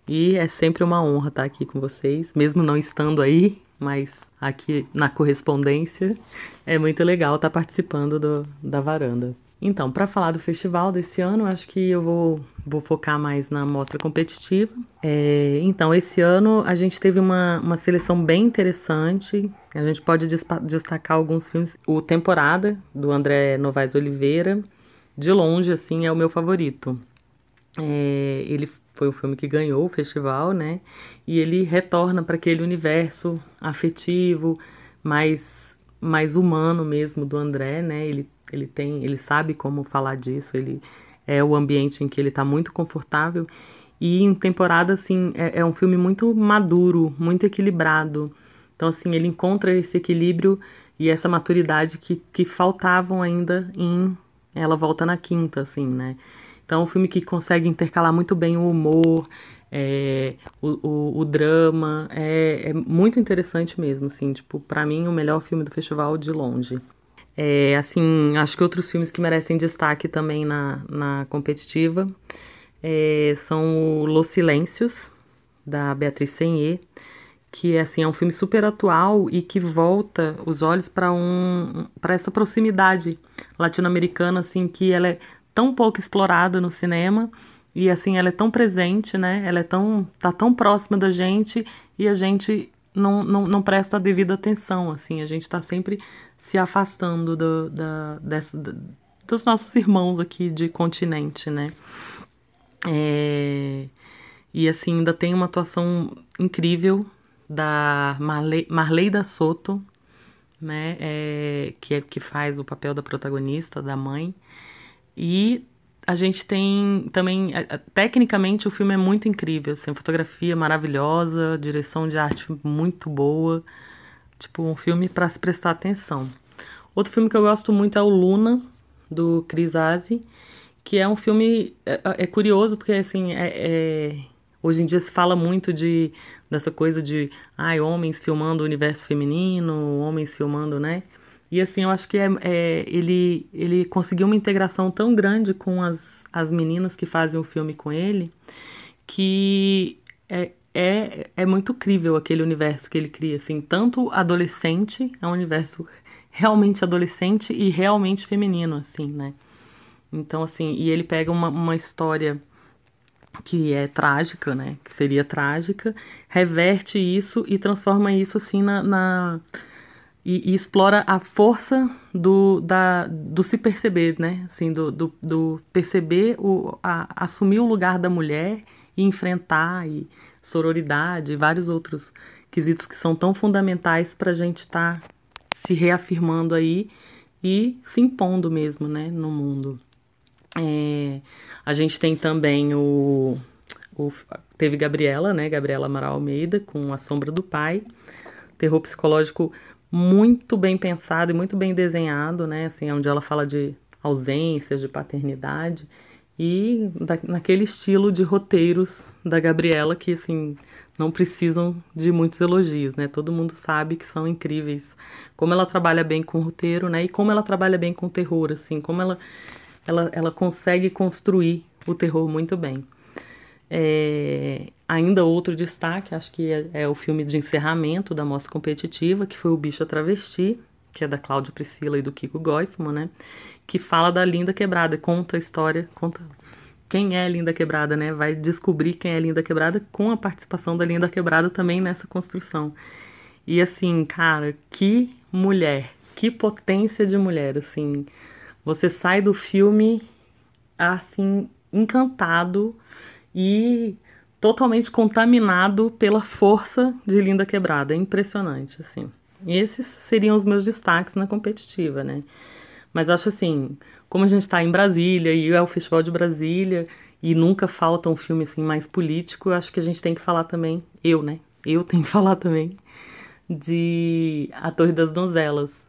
E é sempre uma honra estar aqui com vocês, mesmo não estando aí, mas aqui na correspondência. É muito legal estar participando do, da varanda. Então, para falar do festival desse ano, acho que eu vou, vou focar mais na mostra competitiva. É, então, esse ano a gente teve uma, uma seleção bem interessante. A gente pode destacar alguns filmes. O Temporada, do André Novaes Oliveira, de longe, assim, é o meu favorito. É, ele foi o filme que ganhou o festival, né? E ele retorna para aquele universo afetivo, mais, mais humano mesmo do André, né? Ele ele tem, ele sabe como falar disso, ele é o ambiente em que ele está muito confortável. E em temporada, assim, é, é, um filme muito maduro, muito equilibrado. Então, assim, ele encontra esse equilíbrio e essa maturidade que, que faltavam ainda em Ela Volta na Quinta, assim, né? Então, é um filme que consegue intercalar muito bem o humor, é, o, o, o, drama. É, é muito interessante mesmo, assim. Tipo, para mim, o melhor filme do festival de longe. É, assim, acho que outros filmes que merecem destaque também na, na competitiva é, são o Los Silêncios, da Beatriz Senhê, que assim, é um filme super atual e que volta os olhos para um, para essa proximidade latino-americana, assim, que ela é tão pouco explorada no cinema e assim ela é tão presente, né? Ela é tão tá tão próxima da gente e a gente não, não, não presta a devida atenção, assim, a gente está sempre se afastando do, da, dessa, dos nossos irmãos aqui de continente, né? É, e assim, ainda tem uma atuação incrível da Marley, Marley da Soto, né? É, que, é, que faz o papel da protagonista, da mãe. E a gente tem também. Tecnicamente, o filme é muito incrível. Assim, fotografia maravilhosa, direção de arte muito boa. Tipo, um filme para se prestar atenção. Outro filme que eu gosto muito é o Luna, do Chris Asi, que é um filme. É, é curioso, porque assim. É, é, hoje em dia se fala muito de dessa coisa de ai, homens filmando o universo feminino, homens filmando, né? E assim, eu acho que é, é, ele, ele conseguiu uma integração tão grande com as, as meninas que fazem o filme com ele, que é, é, é muito crível aquele universo que ele cria, assim, tanto adolescente, é um universo realmente adolescente e realmente feminino, assim, né? Então, assim, e ele pega uma, uma história que é trágica, né? Que seria trágica, reverte isso e transforma isso, assim, na, na e, e, explora a força do, da, do se perceber, né? Assim, do, do, do perceber, o, a, assumir o lugar da mulher e enfrentar, e sororidade, e vários outros quesitos que são tão fundamentais para a gente estar tá se reafirmando aí e se impondo mesmo, né, no mundo. É, a gente tem também o, o, teve Gabriela, né, Gabriela Amaral Almeida com A Sombra do Pai, terror psicológico muito bem pensado e muito bem desenhado, né? Assim, onde ela fala de ausências, de paternidade e da, naquele estilo de roteiros da Gabriela que assim não precisam de muitos elogios, né? Todo mundo sabe que são incríveis. Como ela trabalha bem com roteiro, né? E como ela trabalha bem com terror, assim, como ela ela, ela consegue construir o terror muito bem. É, ainda outro destaque, acho que é, é, o filme de encerramento da mostra competitiva, que foi O Bicho a Travesti, que é da Cláudia Priscila e do Kiko Goifman, né? Que fala da Linda Quebrada, conta a história, conta quem é Linda Quebrada, né? Vai descobrir quem é Linda Quebrada com a participação da Linda Quebrada também nessa construção. E assim, cara, que mulher, que potência de mulher, assim. Você sai do filme assim encantado e totalmente contaminado pela força de Linda Quebrada. É impressionante, assim. Esses seriam os meus destaques na competitiva, né? Mas acho assim, como a gente está em Brasília e é o Festival de Brasília e nunca falta um filme assim mais político, acho que a gente tem que falar também, eu, né? Eu tenho que [laughs] falar também de A Torre das Donzelas,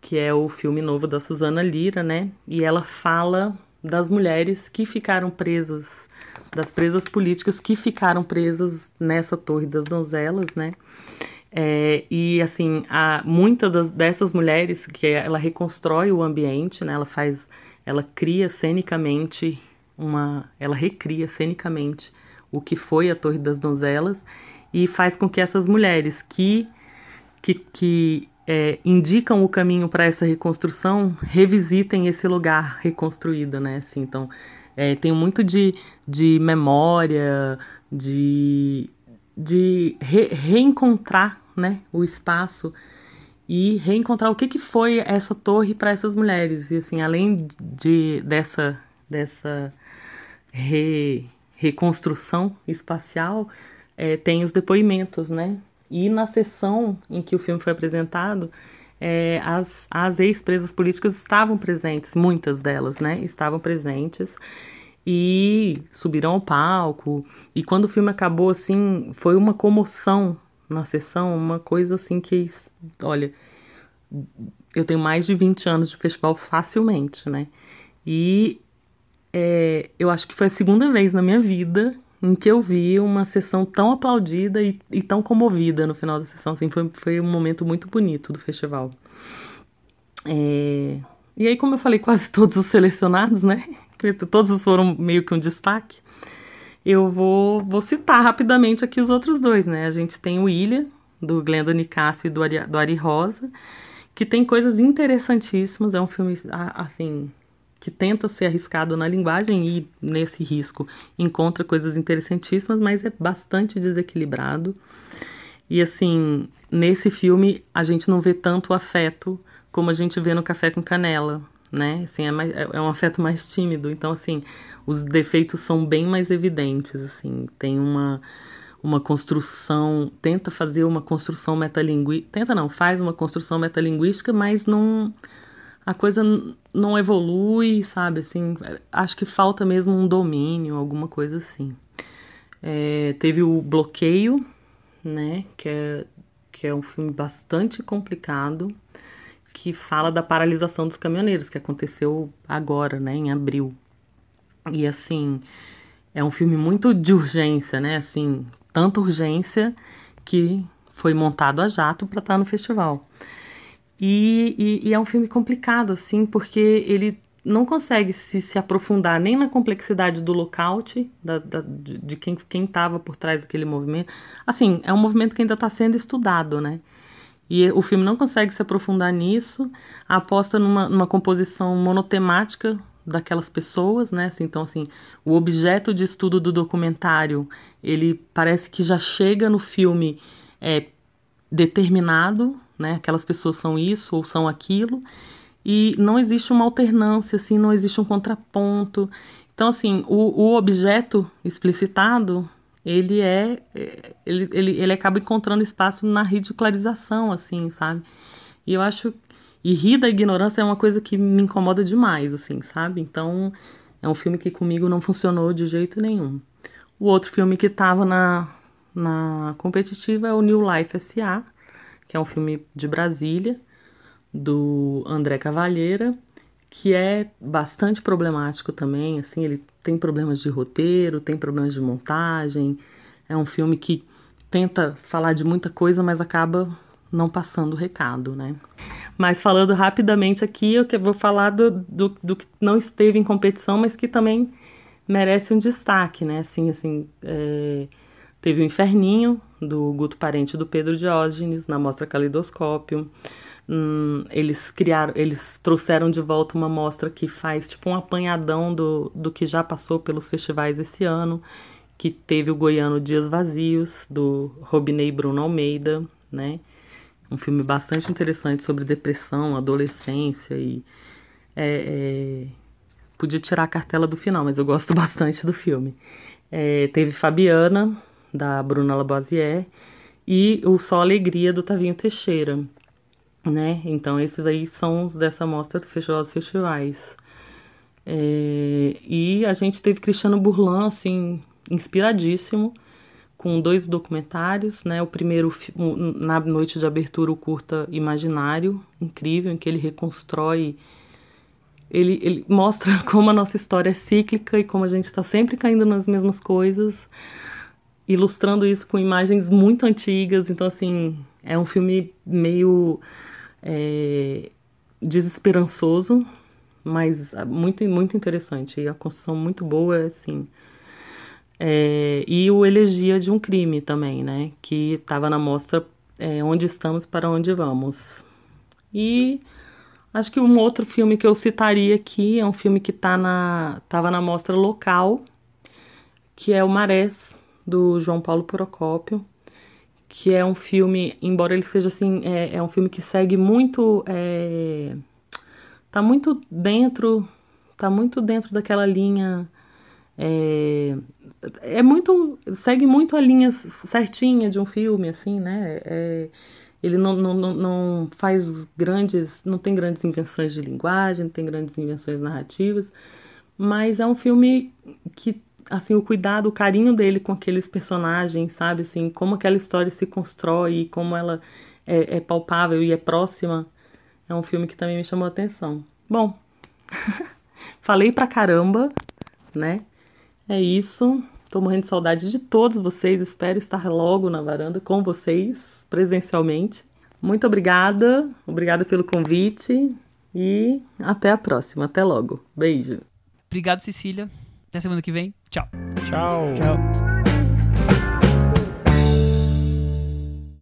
que é o filme novo da Suzana Lira, né? E ela fala das mulheres que ficaram presas, das presas políticas que ficaram presas nessa Torre das Donzelas, né? É, e assim, muitas das, dessas mulheres que ela reconstrói o ambiente, né? Ela faz, ela cria cenicamente uma, ela recria cenicamente o que foi a Torre das Donzelas e faz com que essas mulheres que que, que é, indicam o caminho para essa reconstrução revisitem esse lugar reconstruído, né? Assim, então é, tem muito de, de memória, de de re reencontrar né, o espaço e reencontrar o que, que foi essa torre para essas mulheres. E assim, além de, dessa, dessa re, reconstrução espacial, é, tem os depoimentos, né? E na sessão em que o filme foi apresentado, é, as, as ex-presas políticas estavam presentes, muitas delas, né? Estavam presentes e subiram ao palco. E quando o filme acabou, assim, foi uma comoção na sessão, uma coisa assim que, olha, eu tenho mais de 20 anos de festival facilmente, né? E é, eu acho que foi a segunda vez na minha vida em que eu vi uma sessão tão aplaudida e, e tão comovida no final da sessão. Assim, foi, foi um momento muito bonito do festival. É, e aí, como eu falei, quase [laughs] todos os selecionados, né? todos foram meio que um destaque, eu vou, vou citar rapidamente aqui os outros dois, né? A gente tem o Ilha, do Glenda Nicásio e do Ari, do Ari Rosa, que tem coisas interessantíssimas, é um filme, assim, que tenta ser arriscado na linguagem e, nesse risco, encontra coisas interessantíssimas, mas é bastante desequilibrado. E, assim, nesse filme, a gente não vê tanto afeto como a gente vê no Café com Canela, né? Assim, é, mais, é, é um afeto mais tímido. Então, assim, os defeitos são bem mais evidentes, assim. Tem uma, uma construção, tenta fazer uma construção metalinguística, tenta não, faz uma construção metalinguística, mas não a coisa não evolui, sabe? Assim, acho que falta mesmo um domínio, alguma coisa assim. É, teve o Bloqueio, né? Que é, que é um filme bastante complicado que fala da paralisação dos caminhoneiros, que aconteceu agora, né, em abril. E assim, é um filme muito de urgência, né? Assim, tanta urgência que foi montado a jato para estar tá no festival. E, e, e, é um filme complicado, assim, porque ele não consegue se, se aprofundar nem na complexidade do lockout, da, da, de, de quem estava por trás daquele movimento. Assim, é um movimento que ainda está sendo estudado, né? E o filme não consegue se aprofundar nisso, aposta numa, numa composição monotemática daquelas pessoas, né? Assim, então, assim, o objeto de estudo do documentário, ele parece que já chega no filme é, determinado, né? Aquelas pessoas são isso ou são aquilo, e não existe uma alternância, assim, não existe um contraponto. Então, assim, o, o objeto explicitado ele é, é ele, ele, ele acaba encontrando espaço na ridicularização, assim, sabe? E eu acho e rir da ignorância é uma coisa que me incomoda demais, assim, sabe? Então, é um filme que comigo não funcionou de jeito nenhum. O outro filme que estava na, na competitiva é o New Life S.A., que é um filme de Brasília, do André Cavalheira, que é bastante problemático também, assim, ele tem problemas de roteiro, tem problemas de montagem. É um filme que tenta falar de muita coisa, mas acaba não passando o recado, né? Mas falando rapidamente aqui, eu vou falar do, do, do, que não esteve em competição, mas que também merece um destaque, né? Assim, assim, é... teve o Inferninho, do Guto Parente do Pedro Diógenes, na Mostra Calidoscópio. Hum, eles criaram, eles trouxeram de volta uma mostra que faz tipo um apanhadão do, do que já passou pelos festivais esse ano, que teve o Goiano Dias Vazios, do Robinei Bruno Almeida, né? Um filme bastante interessante sobre depressão, adolescência e. É, é, podia tirar a cartela do final, mas eu gosto [laughs] bastante do filme. É, teve Fabiana, da Bruna Lavoisier, e o Só Alegria, do Tavinho Teixeira né? Então esses aí são os dessa mostra do Festival dos Festivais. É, e a gente teve Cristiano Burlan, assim, inspiradíssimo, com dois documentários, né? O primeiro, na noite de abertura, o curta Imaginário, incrível, em que ele reconstrói, ele, ele mostra [laughs] como a nossa história é cíclica e como a gente está sempre caindo nas mesmas coisas, ilustrando isso com imagens muito antigas, então, assim, É um filme meio é, desesperançoso, mas muito, muito interessante. E a construção muito boa, assim. É, e o Elegia de um Crime também, né? Que estava na mostra é, Onde Estamos para Onde Vamos. E acho que um outro filme que eu citaria aqui é um filme que tá na, na mostra local, que é o Marés, do João Paulo Procópio, que é um filme, embora ele seja assim, é, é um filme que segue muito. É, tá muito dentro. Tá muito dentro daquela linha. É, é muito. segue muito a linha certinha de um filme, assim, né? É, ele não, não, não faz grandes. não tem grandes invenções de linguagem, não tem grandes invenções narrativas, mas é um filme que assim o cuidado, o carinho dele com aqueles personagens, sabe, assim, como aquela história se constrói, como ela é, é palpável e é próxima, é um filme que também me chamou a atenção. Bom, [laughs] falei pra caramba, né? É isso. Tô morrendo de saudade de todos vocês. Espero estar logo na varanda com vocês, presencialmente. Muito obrigada. Obrigada pelo convite. E até a próxima. Até logo. Beijo. Obrigado, Cecília. Até semana que vem. Tchau. Tchau. Tchau.